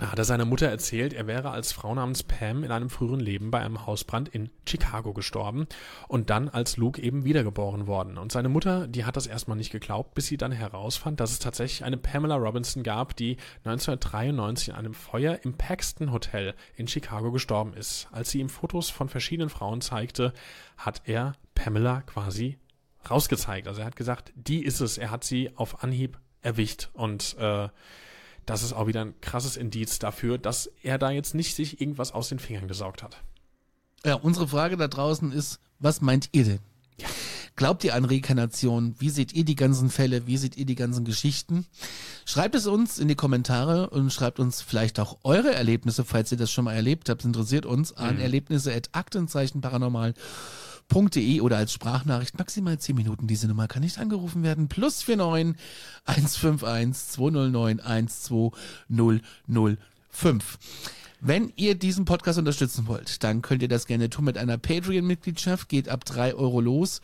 hat er seiner Mutter erzählt, er wäre als Frau namens Pam in einem früheren Leben bei einem Hausbrand in Chicago gestorben und dann als Luke eben wiedergeboren worden. Und seine Mutter, die hat das erstmal nicht geglaubt, bis sie dann herausfand, dass es tatsächlich eine Pamela Robinson gab, die 1993 in einem Feuer im Paxton Hotel in Chicago gestorben ist. Als sie ihm Fotos von verschiedenen Frauen zeigte, hat er Pamela quasi rausgezeigt. Also er hat gesagt, die ist es. Er hat sie auf Anhieb erwischt und äh, das ist auch wieder ein krasses Indiz dafür, dass er da jetzt nicht sich irgendwas aus den Fingern gesaugt hat. Ja, unsere Frage da draußen ist, was meint ihr denn? Glaubt ihr an Reinkarnation? Wie seht ihr die ganzen Fälle? Wie seht ihr die ganzen Geschichten? Schreibt es uns in die Kommentare und schreibt uns vielleicht auch eure Erlebnisse, falls ihr das schon mal erlebt habt. interessiert uns an Erlebnisse at aktenzeichenparanormal.de oder als Sprachnachricht maximal 10 Minuten. Diese Nummer kann nicht angerufen werden. Plus 49 151 209 12005. Wenn ihr diesen Podcast unterstützen wollt, dann könnt ihr das gerne tun mit einer Patreon-Mitgliedschaft, geht ab drei Euro los.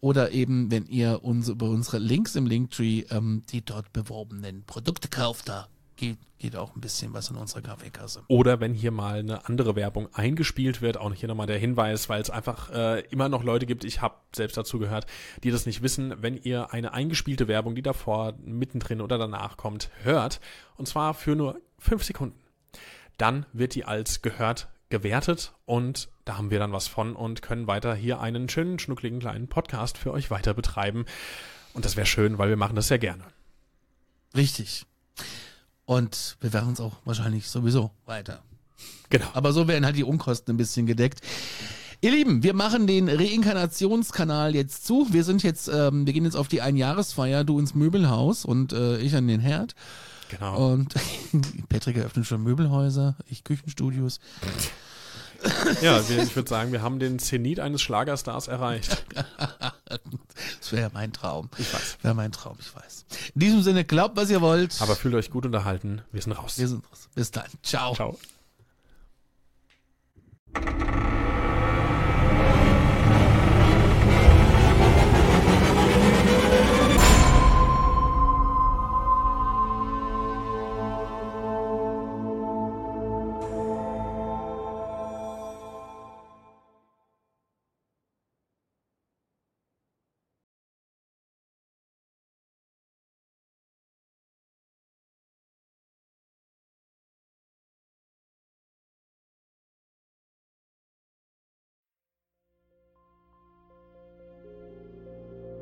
Oder eben, wenn ihr uns über unsere Links im Linktree ähm, die dort beworbenen Produkte kauft, da geht, geht auch ein bisschen was in unsere Kaffeekasse. Oder wenn hier mal eine andere Werbung eingespielt wird, auch hier nochmal der Hinweis, weil es einfach äh, immer noch Leute gibt, ich habe selbst dazu gehört, die das nicht wissen, wenn ihr eine eingespielte Werbung, die davor, mittendrin oder danach kommt, hört, und zwar für nur fünf Sekunden, dann wird die als gehört gewertet und da haben wir dann was von und können weiter hier einen schönen, schnuckligen kleinen Podcast für euch weiter betreiben. Und das wäre schön, weil wir machen das sehr gerne. Richtig. Und wir werden uns auch wahrscheinlich sowieso weiter Genau. Aber so werden halt die Unkosten ein bisschen gedeckt. Ihr Lieben, wir machen den Reinkarnationskanal jetzt zu. Wir sind jetzt, ähm, wir gehen jetzt auf die Einjahresfeier, du ins Möbelhaus und äh, ich an den Herd. Genau. Und Patrick eröffnet schon Möbelhäuser, ich Küchenstudios. Ja, wir, ich würde sagen, wir haben den Zenit eines Schlagerstars erreicht. Das wäre mein Traum. Ich weiß. Wäre mein Traum, ich weiß. In diesem Sinne, glaubt, was ihr wollt. Aber fühlt euch gut unterhalten. Wir sind raus. wir sind raus. Bis dann. Ciao. Ciao.